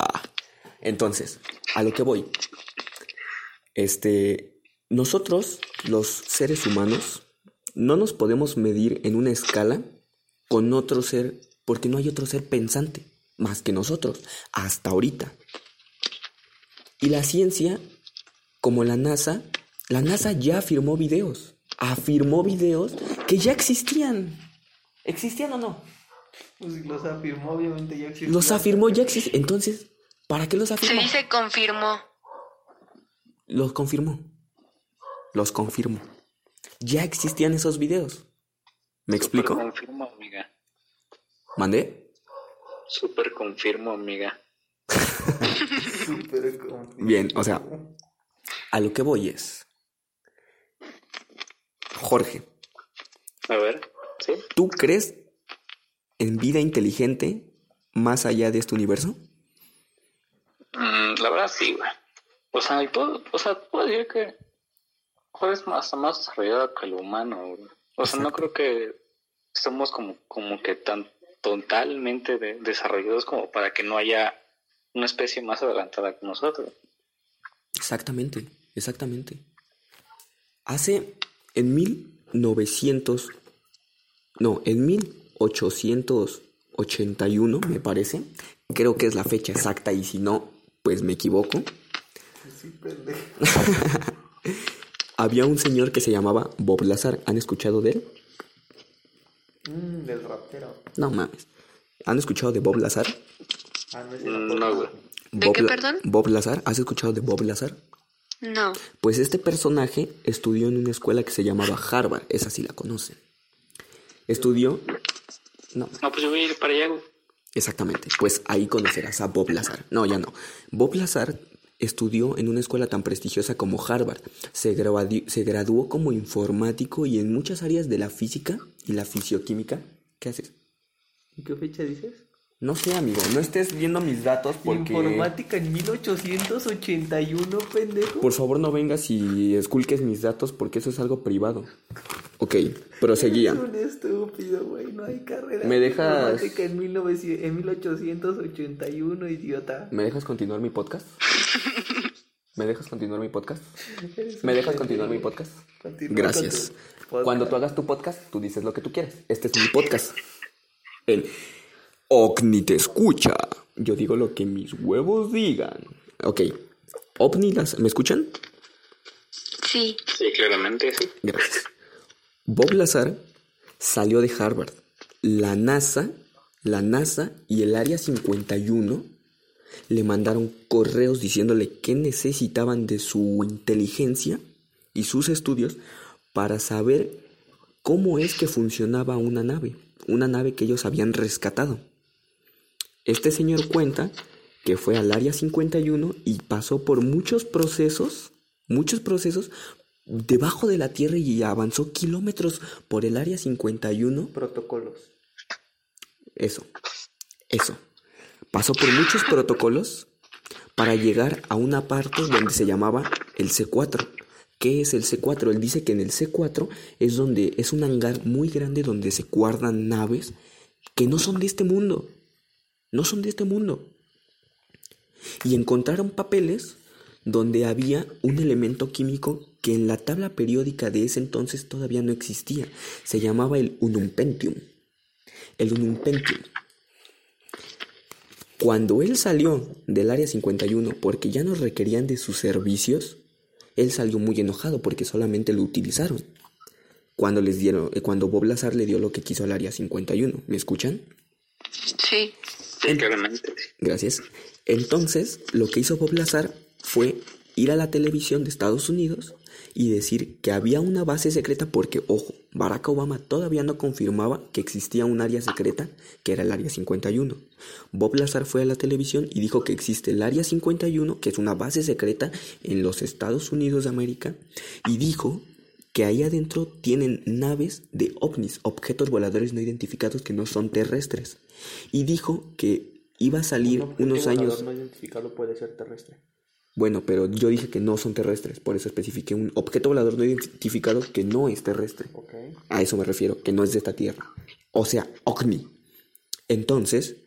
Entonces, a lo que voy. Este, nosotros, los seres humanos, no nos podemos medir en una escala con otro ser, porque no hay otro ser pensante más que nosotros, hasta ahorita. Y la ciencia, como la NASA, la NASA ya afirmó videos, afirmó videos que ya existían. ¿Existían o no? Pues los afirmó, obviamente ya existía. Los afirmó, ya existían. Entonces, ¿para qué los Se afirmó? dice confirmó. Los confirmó. Los confirmó. Ya existían esos videos. ¿Me explico? Super confirmo, amiga. ¿Mandé? Super confirmo, amiga. Súper confirmado. Bien, o sea, a lo que voy es. Jorge, A ver, ¿sí? ¿tú crees en vida inteligente más allá de este universo? Mm, la verdad sí, güey. O sea, y puedo, o sea, puedo decir que es más, más desarrollado que el humano, güey. O sea, no creo que estemos como, como que tan totalmente de- desarrollados como para que no haya una especie más adelantada que nosotros. Exactamente, exactamente. Hace en 1900, no, en 1881, me parece, creo que es la fecha exacta y si no, pues me equivoco. Sí. Había un señor que se llamaba Bob Lazar, ¿han escuchado de él? Mmm, del rapero. No mames. ¿Han escuchado de Bob Lazar? Ah, no es Mm, el No, güey. ¿De Bob qué, La- perdón? Bob Lazar, ¿has escuchado de Bob Lazar? No. Pues este personaje estudió en una escuela que se llamaba Harvard, esa sí la conocen. Estudió... No, No, pues yo voy a ir para allá, güey. exactamente. Pues ahí conocerás a Bob Lazar. No, ya no. Bob Lazar estudió en una escuela tan prestigiosa como Harvard. Se, graduó- se graduó como informático y en muchas áreas de la física y la fisioquímica. ¿Qué haces? ¿En qué fecha dices? No sé, amigo, no estés viendo mis datos porque... Informática en 1881, pendejo. Por favor no vengas y esculques mis datos porque eso es algo privado. Ok, proseguía. Es un estúpido, güey. No hay carrera. ¿Me de dejas- Informática en, 1900 en 1881, idiota. ¿Me dejas continuar mi podcast? ¿Me dejas continuar mi podcast? ¿Me dejas continuar mi podcast? Continúa Gracias. podcast. Cuando tú hagas tu podcast, tú dices lo que tú quieras. Este es mi podcast. El OVNI te escucha. Yo digo lo que mis huevos digan. Ok. OVNI, las... ¿me escuchan? Sí. Sí, claramente, sí. Gracias. Bob Lazar salió de Harvard. La NASA, la NASA y el Área 51 le mandaron correos diciéndole que necesitaban de su inteligencia y sus estudios para saber cómo es que funcionaba una nave, una nave que ellos habían rescatado. Este señor cuenta que fue al Área 51 y pasó por muchos procesos, muchos procesos debajo de la Tierra y avanzó kilómetros por el Área 51 Protocolos. eso, eso. Pasó por muchos protocolos para llegar a una parte donde se llamaba el C4, ¿qué es el C4? Él dice que en el C4 es donde es un hangar muy grande donde se guardan naves que no son de este mundo. No son de este mundo. Y encontraron papeles donde había un elemento químico que en la tabla periódica de ese entonces todavía no existía. Se llamaba el unumpentium. El unumpentium. Cuando él salió del área 51 porque ya no requerían de sus servicios, él salió muy enojado porque solamente lo utilizaron. Cuando les dieron, eh, cuando Bob Lazar le dio lo que quiso al área 51, ¿me escuchan? Sí. Sí, claramente. Gracias. Entonces, lo que hizo Bob Lazar fue ir a la televisión de Estados Unidos y decir que había una base secreta porque, ojo, Barack Obama todavía no confirmaba que existía un área secreta que era el área 51. Bob Lazar fue a la televisión y dijo que existe el área 51, que es una base secreta en los Estados Unidos de América, y dijo que ahí adentro tienen naves de ovnis, objetos voladores no identificados que no son terrestres. Y dijo que iba a salir Un unos volador años... no identificado puede ser terrestre. Bueno, pero yo dije que no son terrestres, por eso especifiqué un objeto volador no identificado que no es terrestre. A eso me refiero, que no es de esta tierra. O sea, OVNI. Entonces,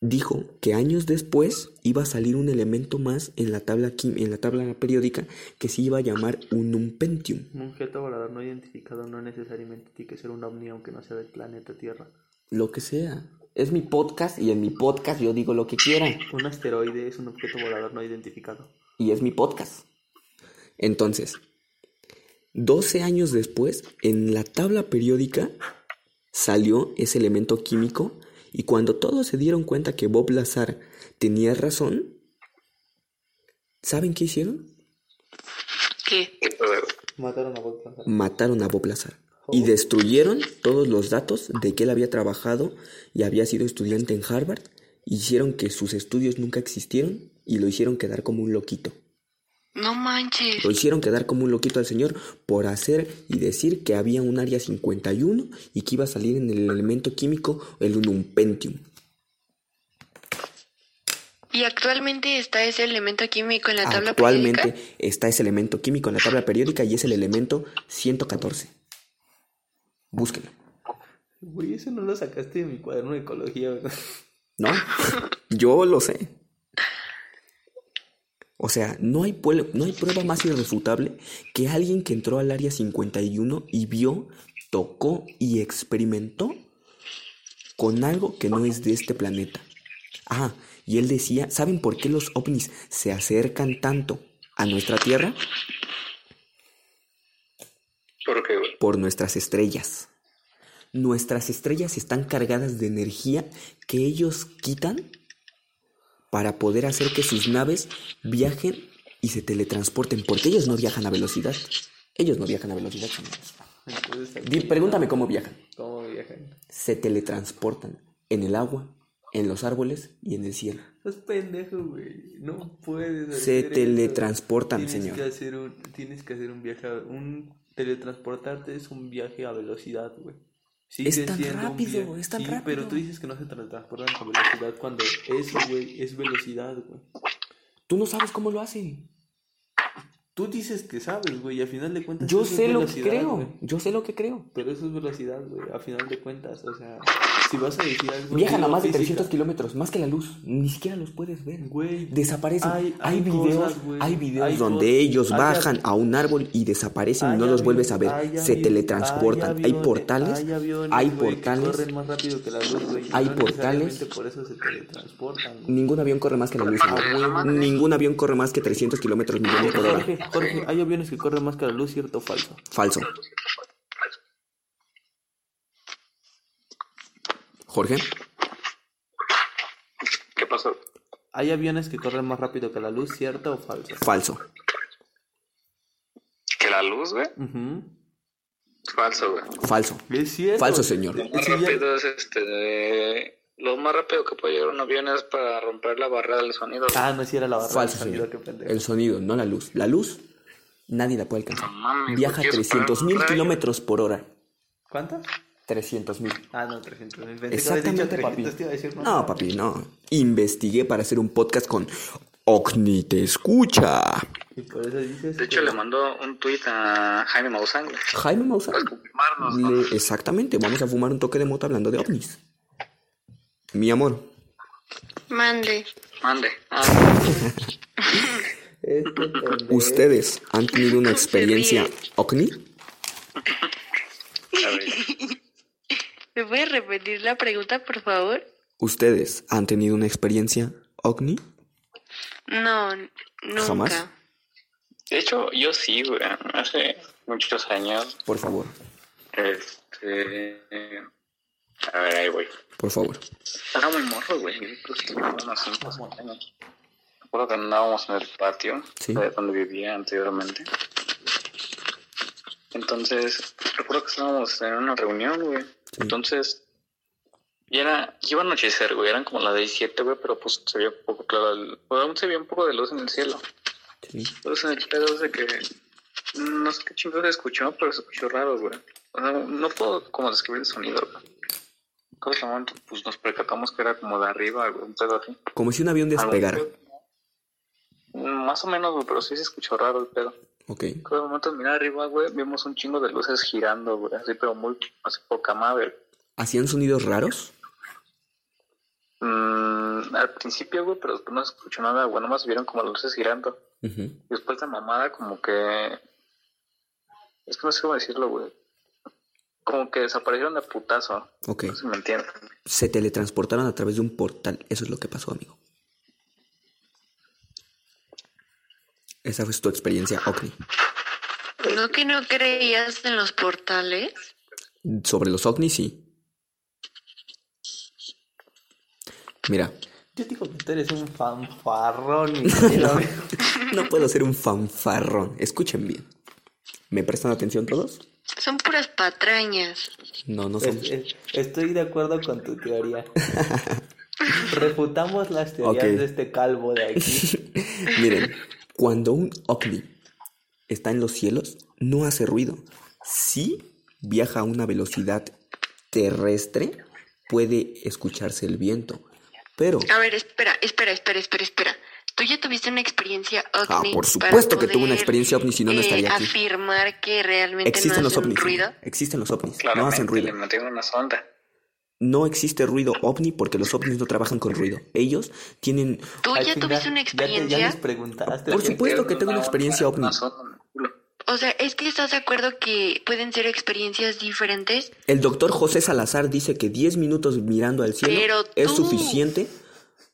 dijo que años después iba a salir un elemento más en la tabla, en la tabla periódica que se iba a llamar unumpentium. Un objeto volador no identificado no necesariamente tiene que ser un ovni aunque no sea del planeta Tierra. Lo que sea. Es mi podcast y en mi podcast yo digo lo que quiera. Un asteroide es un objeto volador no identificado. y es mi podcast. Entonces, 12 años después, en la tabla periódica salió ese elemento químico y cuando todos se dieron cuenta que Bob Lazar tenía razón, ¿saben qué hicieron? ¿Qué? Mataron a Bob Lazar. Mataron a Bob Lazar y destruyeron todos los datos de que él había trabajado y había sido estudiante en Harvard. Hicieron que sus estudios nunca existieron y lo hicieron quedar como un loquito. No manches. Lo hicieron quedar como un loquito al señor por hacer y decir que había un área 51 y que iba a salir en el elemento químico el unumpentium. ¿Y actualmente está ese elemento químico en la tabla Actualmente periódica? está ese elemento químico en la tabla periódica y es el elemento 114. Búsquenlo. Güey, eso no lo sacaste de mi cuaderno de ecología, ¿verdad? ¿No? Yo lo sé. O sea, no hay, no hay prueba más irrefutable que alguien que entró al área 51 y vio, tocó y experimentó con algo que no es de este planeta. Ah, y él decía, ¿saben por qué los ovnis se acercan tanto a nuestra Tierra? ¿Por qué, por nuestras estrellas. Nuestras estrellas están cargadas de energía que ellos quitan para poder hacer que sus naves viajen y se teletransporten, porque ellos no viajan a velocidad. Ellos no viajan a velocidad, señores. Entonces, Di- pregúntame cómo viajan. ¿Cómo viajan? Se teletransportan en el agua, en los árboles y en el cielo. Estás pendejo, güey. No puedes Se teletransportan, tienes señor. Que hacer un, tienes que hacer un viaje. a- Un teletransportarte es un viaje a velocidad, güey. Es tan un rápido, es tan Sí, rápido. Pero tú dices que no se teletransportan con velocidad cuando eso, güey, es velocidad, güey. Tú no sabes cómo lo hacen. Tú dices que sabes, güey, y al final de cuentas. Yo sé lo que creo. güey. Yo sé lo que creo. Pero eso es velocidad, güey, a final de cuentas. O sea, si vas a decir algo. Viajan a más de física. 300 kilómetros, más que la luz. Ni siquiera los puedes ver. Güey. Desaparecen. Hay, Hay- hay videos, cosas, hay videos Hay donde cosas. ellos bajan a un árbol y desaparecen y no los vuelves a ver. Se teletransportan. Hay, portales. Hay, aviones, hay güey, que portales. corren más rápido que la luz, güey. Hay no portales. Por eso se teletransportan. Ningún avión corre más que la luz. Ah. Ningún avión corre más que 300 kilómetros millones por hora. Jorge, hay aviones que corren más que la luz, ¿cierto o falso? Falso. Jorge, ¿Qué pasó? Hay aviones que corren más rápido que la luz, ¿cierto o falso? falso. ¿Que la luz, güey? Falso, güey. Falso. Es cierto. Falso, señor. Lo más rápido es este. de- Lo más rápido que puede llegar un avión es para romper la barrera del sonido. Ah, no, si era la barra Falso, del sonido, qué pendejo. El sonido, no la luz. La luz, nadie la puede alcanzar. No Viaja a ¿por qué es 300 mil kilómetros por hora. ¿Cuánto? 300 mil. Ah, no, 300. Pensé que habías Exactamente, papi. 300, te iba a decir, No, papi, no. Investigué para hacer un podcast con OVNI te escucha. Y por eso dices De hecho, que- le mandó un tuit a Jaime Maussan. Jaime Maussan. Para confirmarnos, ¿no? Le- exactamente, vamos a fumar un toque de moto hablando de ovnis. Mi amor, Mande. Mande. Ah, Este. ¿ustedes han tenido una ¿Cómo se experiencia ver. ¿Me puedes repetir la pregunta, por favor? ¿Ustedes han tenido una experiencia ovni? No, nunca. ¿Jamás? De hecho, yo sí, güey. Hace muchos años, Por favor, este... A ver, ahí voy. por favor. Era muy morro, güey. Creo que tenía unos 5 o 6 años. Me acuerdo que andábamos en el patio Sí. de donde vivía anteriormente. Entonces, recuerdo que estábamos en una reunión, güey. Sí. Entonces, y era, iba a anochecer, güey. Eran como las 17, güey, pero pues se veía un poco claro. El, pues, aún se veía un poco de luz en el cielo. Sí. Entonces, el pedo de que no sé qué chingo se escuchó, pero se escuchó raro, güey. O sea, no puedo como describir el sonido, güey. Pues nos percatamos que era como de arriba, un pedo así. Como si un avión despegara. Más o menos, güey, pero sí se escuchó raro el pedo. Ok. En momento, mira arriba, güey, vimos un chingo de luces girando, güey, así, pero muy, así poca madre. ¿Hacían sonidos raros? Mm, al principio, güey, pero después no se escuchó nada, güey, nomás vieron como luces girando. Y después la mamada como que... Es que no sé cómo decirlo, güey. Como que desaparecieron de putazo. Ok. No si me entienden. Se teletransportaron a través de un portal. Eso es lo que pasó, amigo. Esa fue tu experiencia ovni. ¿No que no creías en los portales? Sobre los ovnis, sí. Mira, Yo digo que tú eres un fanfarrón, no puedo ser un fanfarrón. Escuchen bien. ¿Me prestan atención todos? Son puras patrañas. No, no Es- es- estoy de acuerdo con tu teoría. Refutamos las teorías de este calvo de aquí. Miren, cuando un ovni está en los cielos, no hace ruido. Si viaja a una velocidad terrestre, puede escucharse el viento. Pero, A ver, espera, espera, espera, espera, espera. ¿Tú ya tuviste una experiencia ovni? Ah, por para supuesto que tuve una experiencia ovni, si no, no eh, estaría aquí. afirmar que realmente existen no los hacen ovnis. ruido? Existen los ovnis. No Claramente, hacen le ruido. metieron una sonda. No existe ruido ovni porque los ovnis no trabajan con ruido. Ellos tienen... ¿Tú ya chinga, tuviste una ya te- Ya, experiencia? les preguntaste. Por supuesto que tengo una experiencia ovni. O sea, es que estás de acuerdo que pueden ser experiencias diferentes. El doctor José Salazar dice que 10 minutos mirando al cielo Pero es tú- suficiente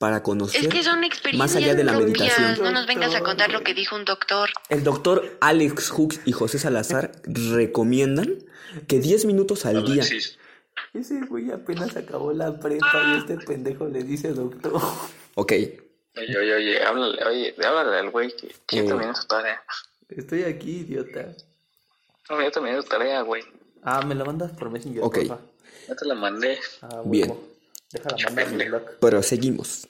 para conocer Es que son experiencias más allá de la propias. meditación. No nos vengas a contar lo que dijo un doctor. El doctor Alex Hooks y José Salazar recomiendan que 10 minutos al día. Ese güey apenas acabó la prepa y este pendejo le dice doctor. Ok, Oye, oye, oye, háblale, oye, háblale al güey que, que Eh. terminó su tarea. Estoy aquí, idiota. No, ya terminé su tarea, güey. Ah, me la mandas por Messenger, Ok. Ya te la mandé. Ah, Bien. Déjala mandar en mi blog. pero seguimos.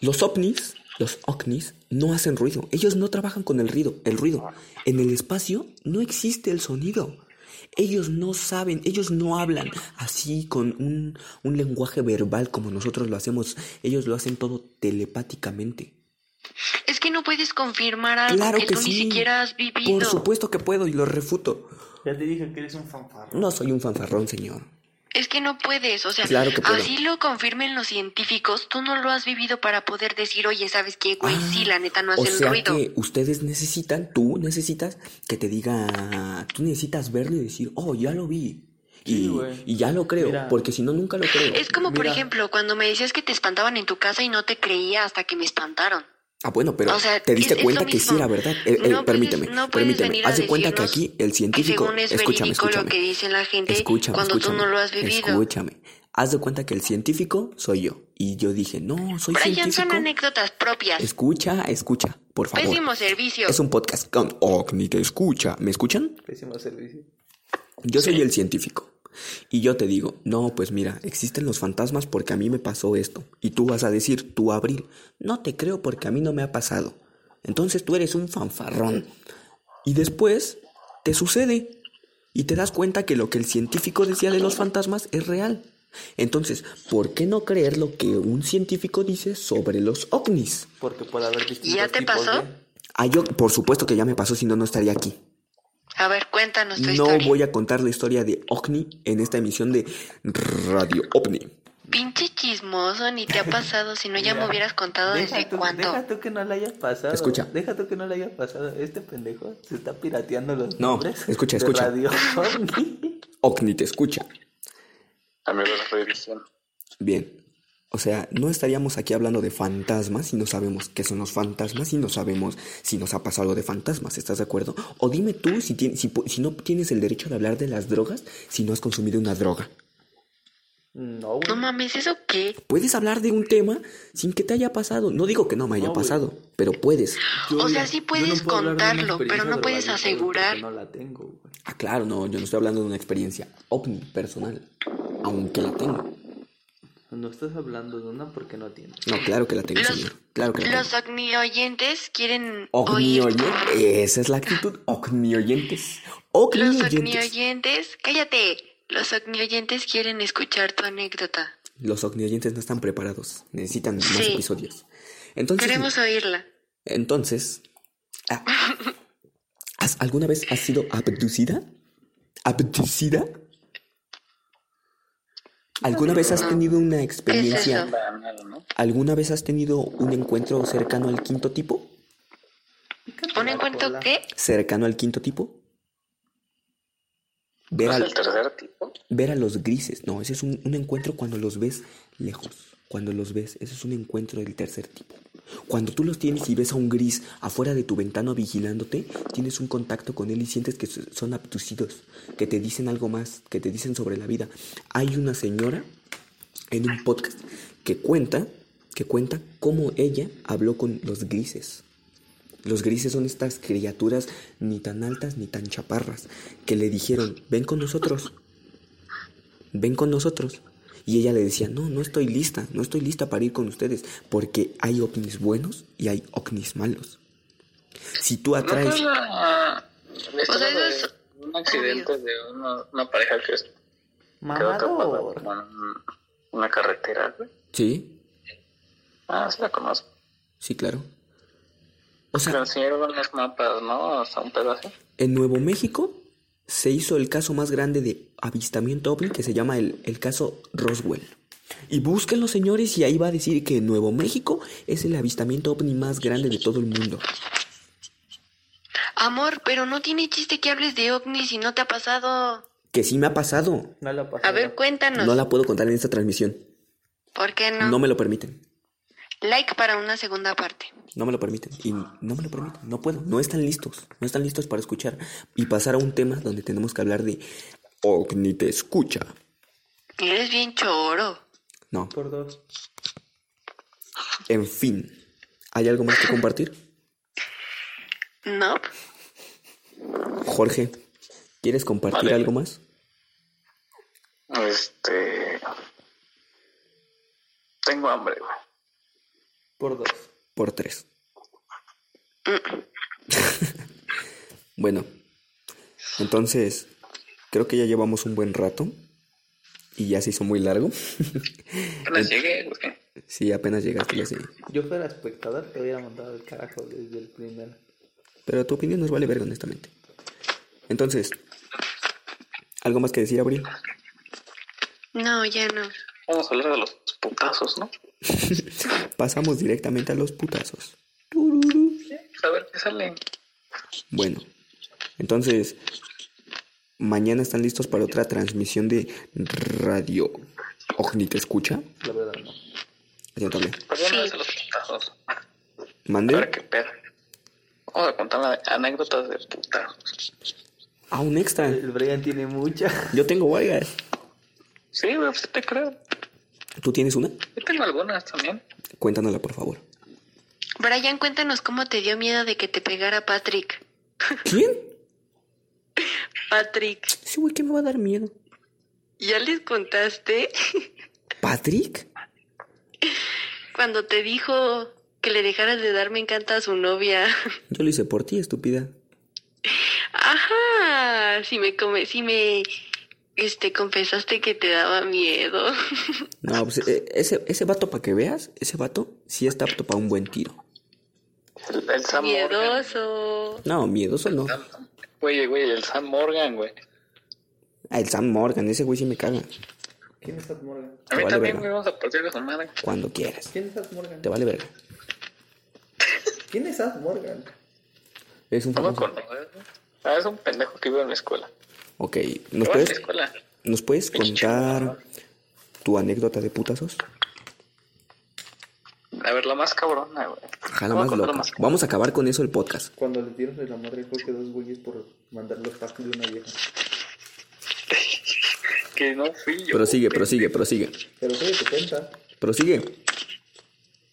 Los ovnis, los ovnis, no hacen ruido. Ellos no trabajan con el ruido. El ruido. En el espacio no existe el sonido. Ellos no saben, ellos no hablan así con un, un lenguaje verbal como nosotros lo hacemos. Ellos lo hacen todo telepáticamente. Es que no puedes confirmar algo Claro que, que tú sí. ni siquiera has vivido. Por supuesto que puedo y lo refuto. Ya te dije que eres un fanfarrón. No soy un fanfarrón, señor. Es que no puedes, o sea, Claro que así lo confirmen los científicos, tú no lo has vivido para poder decir, oye, ¿sabes qué, güey? Ah, sí, la neta no o hacen sea ruido. que ustedes necesitan, tú necesitas que te diga, tú necesitas verlo y decir, oh, ya lo vi. Sí, Y, ya lo creo, Mira. porque si no, nunca lo creo. Es como, por ejemplo, cuando me decías que te espantaban en tu casa y no te creía hasta que me espantaron. Ah, bueno, pero O sea, te diste es- cuenta que sí era verdad. Eh, eh, No puedes- permíteme, no permíteme. Haz de cuenta que aquí el que científico. según es escúchame, verídico lo escúchame. que dice la gente Escúchame, cuando escúchame. tú no lo has vivido. Escúchame. Haz de cuenta que el científico soy yo. Y yo dije, no, soy Brian, científico. son anécdotas propias. Escucha, escucha, por favor. Pésimo servicio. Es un podcast con Ogni te escucha. ¿Me escuchan? Pésimo servicio. Yo soy el científico. Y yo te digo, no, pues mira, existen los fantasmas porque a mí me pasó esto. Y tú vas a decir, tú, Abril, no te creo porque a mí no me ha pasado. Entonces tú eres un fanfarrón. Y después te sucede. Y te das cuenta que lo que el científico decía de los fantasmas es real. Entonces, ¿por qué no creer lo que un científico dice sobre los ovnis? Porque puede haber distintos ¿Ya te tipos pasó? de- Ah, yo, por supuesto que ya me pasó, si no, no estaría aquí. A ver, cuéntanos tu No historia. voy a contar la historia de OVNI en esta emisión de Radio OVNI. Pinche chismoso, ni te ha pasado, si no ya me hubieras contado Deja desde tú, cuándo. deja tú que no le haya pasado. Escucha. Deja tú que no le haya pasado. Este pendejo se está pirateando los No, nombres. escucha, de escucha. Radio OVNI. OVNI te escucha. La revisión. Bien. O sea, no estaríamos aquí hablando de fantasmas si no sabemos qué son los fantasmas y no sabemos si nos ha pasado algo de fantasmas, ¿estás de acuerdo? O dime tú si, tien- si, no tienes el derecho de hablar de las drogas si no has consumido una droga. No, güey. No mames, ¿eso qué? Puedes hablar de un tema sin que te haya pasado. No digo que no me haya No, güey. pasado, pero puedes. Yo O sea, sí no puedes contarlo, pero no de puedes asegurar. No la tengo, güey. Ah, claro, no, yo no estoy hablando de una experiencia ovni personal, aunque la tengo. No estás hablando de una porque no tienes. No, claro que la tengo, Los, señor. Claro que la los tengo. ovni oyentes quieren Ovni oír. oyente, esa es la actitud. Ovni oyentes. Ovni Los oyentes. cállate. Los ovni oyentes quieren escuchar tu anécdota. Los ovni oyentes no están preparados. Necesitan más episodios. Entonces, Queremos oírla. entonces, ah, ¿has- ¿alguna vez has sido abducida? ¿Abducida? ¿Alguna vez has tenido una experiencia? ¿Alguna vez has tenido un encuentro cercano al quinto tipo? ¿Un encuentro qué? ¿Cercano al quinto tipo? Ver, ¿No es al- tercer tipo? ver a los grises. No, ese es un, un encuentro cuando los ves lejos. Cuando los ves, ese es un encuentro del tercer tipo. Cuando tú los tienes y ves a un gris afuera de tu ventana vigilándote, tienes un contacto con él y sientes que so- son abducidos, que te dicen algo más, que te dicen sobre la vida. Hay una señora en un podcast que cuenta, que cuenta cómo ella habló con los grises. Los grises son estas criaturas ni tan altas ni tan chaparras que le dijeron, ven con nosotros, ven con nosotros. Y ella le decía, no, no estoy lista, no estoy lista para ir con ustedes, porque hay ovnis buenos y hay ovnis malos. Si tú ¿No atraes... la, la historia eso de es un accidente de una, una pareja que es- quedó una carretera, güey? Sí, Ah, sí la conozco. sí, claro. O sea, enseñaron los mapas, ¿no? Hasta un pedazo. en Nuevo México se hizo el caso más grande de avistamiento ovni que se llama el, el caso Roswell. Y búsquenlo, señores, y ahí va a decir que Nuevo México es el avistamiento ovni más grande de todo el mundo. Amor, pero no tiene chiste que hables de ovnis si no te ha pasado. Que sí me ha pasado. No la pasó. A ver, cuéntanos. No la puedo contar en esta transmisión. ¿Por qué no? No me lo permiten. Like para una segunda parte. No me lo permiten. Y no me lo permiten. No puedo. No están listos. No están listos para escuchar. Y pasar a un tema donde tenemos que hablar de OVNI te escucha. Eres bien choro. No. Por dos. En fin. ¿Hay algo más que compartir? ¿No? Jorge, ¿quieres compartir Vale. algo más? Este. Tengo hambre, güey. Por dos. Por tres. bueno. Entonces, creo que ya llevamos un buen rato. Y ya se hizo muy largo. Apenas llegué, güey. sí, apenas llegaste, ya sé. Yo fuera espectador te hubiera mandado el carajo desde el primero. Pero tu opinión nos vale verga, honestamente. Entonces, ¿algo más que decir, Abril? No, ya no. Vamos a hablar de los putazos, ¿no? Pasamos directamente a los putazos. A ver qué sale. Bueno, entonces, mañana están listos para otra transmisión de Radio Ogni te escucha. La verdad no. ¿Por qué no Sí. los putazos? A ver Mande qué pedo. Vamos a contar anécdotas de putazos. a un extra. El Brian tiene mucha. Yo tengo varias. Sí, güey, pues te creo. ¿Tú tienes una? Yo tengo algunas también. Cuéntanosla, por favor. Brian, cuéntanos cómo te dio miedo de que te pegara Patrick. ¿Quién? Patrick, Sí, güey, ¿qué me va a dar miedo? ¿ya les contaste ¿Patrick? cuando te dijo que le dejaras de dar me encanta a su novia? Yo lo hice por ti, estúpida. Ajá, si me come, si me este, confesaste que te daba miedo. No, pues eh, ese, ese vato, para que veas, ese vato sí está apto para un buen tiro. El, el Sam Morgan. Miedoso. No, miedoso no. Güey, güey, el Sam Morgan, güey. Ah, el Sam Morgan, ese güey sí me caga. ¿Quién es Sad Morgan? A mí Vale, también, verga. güey, vamos a partir de su madre. Cuando quieras. ¿Quién es Sad Morgan? Te vale verga. ¿Quién es Sad Morgan? Es un No lo famoso. conoces, güey. Ah, es un pendejo que vive en la escuela. Ok, ¿nos ¿Qué va a la puedes, escuela? ¿nos puedes contar tu anécdota de putazos? A ver, la más cabrona, güey. Ojalá Voy a más la loca. más Vamos a acabar con eso el podcast. Cuando le dieron de la madre Jorge dos güeyes por mandar los packs de una vieja. Que no fui yo. Prosigue, güey. prosigue, prosigue. Pero soy te cuenta. Prosigue,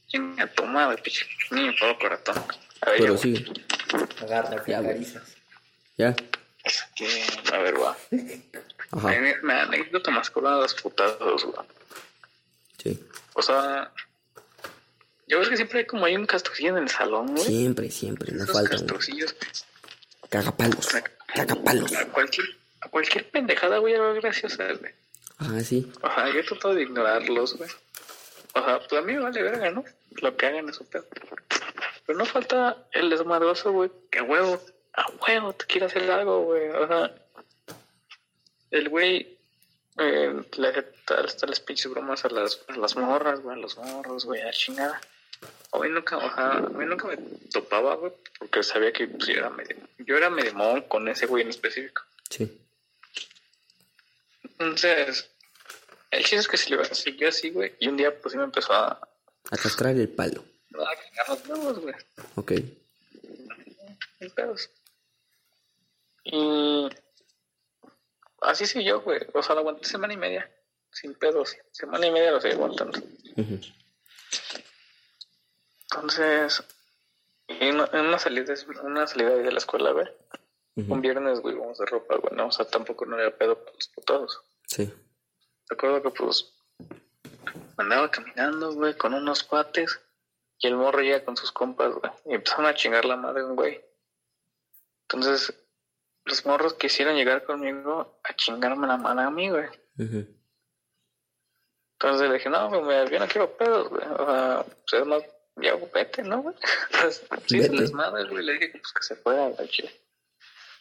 Chinga tu madre, pinche niño todo corazón. A ver, prosigue. Agárrate, Ya, güey. carizas. Ya. Que, a ver, va. Ajá. Me, anécdota más cabrona de los putazos, güey. Sí. O sea, yo ves que siempre hay como hay un castorcillo en el salón, güey. Siempre, siempre. No falta castorcillos. Cagapalos. Cagapalos. A cualquier, a cualquier pendejada, güey, era graciosa, güey. Ah, sí. O sea, yo trato de ignorarlos, güey. O sea, pues a mí me vale verga, ¿no? Lo que hagan es su pedo. Pero no falta el desmadroso, güey, que huevo, a huevo te quiere hacer algo, güey. O sea, el güey eh, le hace tales pinches bromas a las, a las morras, güey, a los morros, güey, a la chingada. A mí nunca, o sea, a mí nunca me topaba, güey, porque sabía que pues, yo era medio, yo era medio con ese güey en específico. Sí. Entonces, el chiste es que se le siguió así, güey, y un día pues sí me empezó a, A castrar el palo. a cagar los huevos, güey, Ok. pedos. Y así siguió, güey, o sea, lo aguanté semana y media, sin pedos, semana y media lo seguí aguantando. Entonces, en, una salida, una salida de la escuela, güey, un Ujú. viernes, güey, vamos de ropa, güey, no, o sea, tampoco no era pedo para los putados. Sí. Recuerdo que pues andaba caminando, güey, con unos cuates y el morro llega con sus compas, güey, y empezaron a chingar la madre un güey. Entonces, los morros quisieron llegar conmigo a chingarme la mano a mí, güey. Entonces le dije, no, güey, yo no quiero pedos, güey. O sea, pues es más, ya vete, ¿no, güey? Entonces, sí, se les madre, güey. Le dije pues, que se fuera al chile.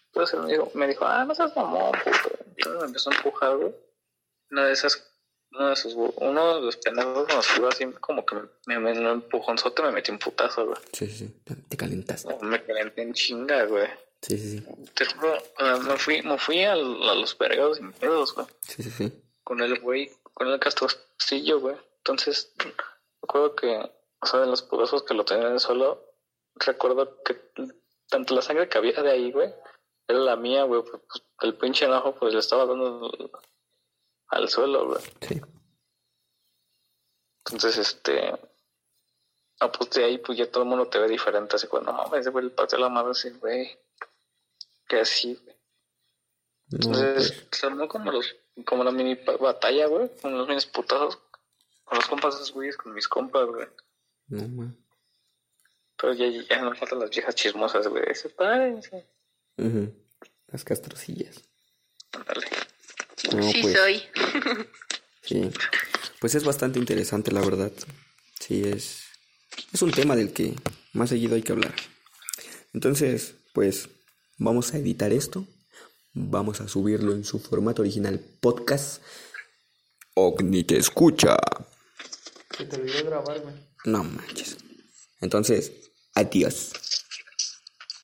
Entonces me dijo, me dijo, ah, no seas mamón, puto. Entonces me empezó a empujar, güey. Una de esas, uno de esos, uno de los pendejos nos iba así, como que me, me, me empujonzote, me metí un putazo, güey. Sí, sí, sí. Te calentaste. No, Me calenté en chinga, güey. Sí, sí, sí. Te juro, me fui, me fui al- a, los vergados sin pedos, güey. Sí, sí, sí. con el güey, con el castorcillo, güey. Entonces, recuerdo que, o sea, de los putazos que lo tenía en el suelo, recuerdo que tanto la sangre que había de ahí, güey, era la mía, güey. Pues, pues, el pinche enojo, pues le estaba dando al suelo, güey. Sí. Entonces, este. Ah, pues de ahí, pues ya todo el mundo te ve diferente. Así cuando, no, ese güey le pasó la madre así, güey. Que así, güey. No, Entonces, pues, se armó como los, como la mini batalla, güey, con los mini putazos, con los compas de esos güeyes, con mis compas, güey. no, man. Pero ya, ya no faltan las viejas chismosas, güey. Sepárense. Ujú. Las castrocillas. Ándale. No, sí pues, soy. sí. Pues es bastante interesante, la verdad. Sí, es, es un tema del que más seguido hay que hablar. Entonces, pues, vamos a editar esto. Vamos a subirlo en su formato original podcast. Ogni te escucha. Se te olvidó grabar, güey. No manches. Entonces, adiós.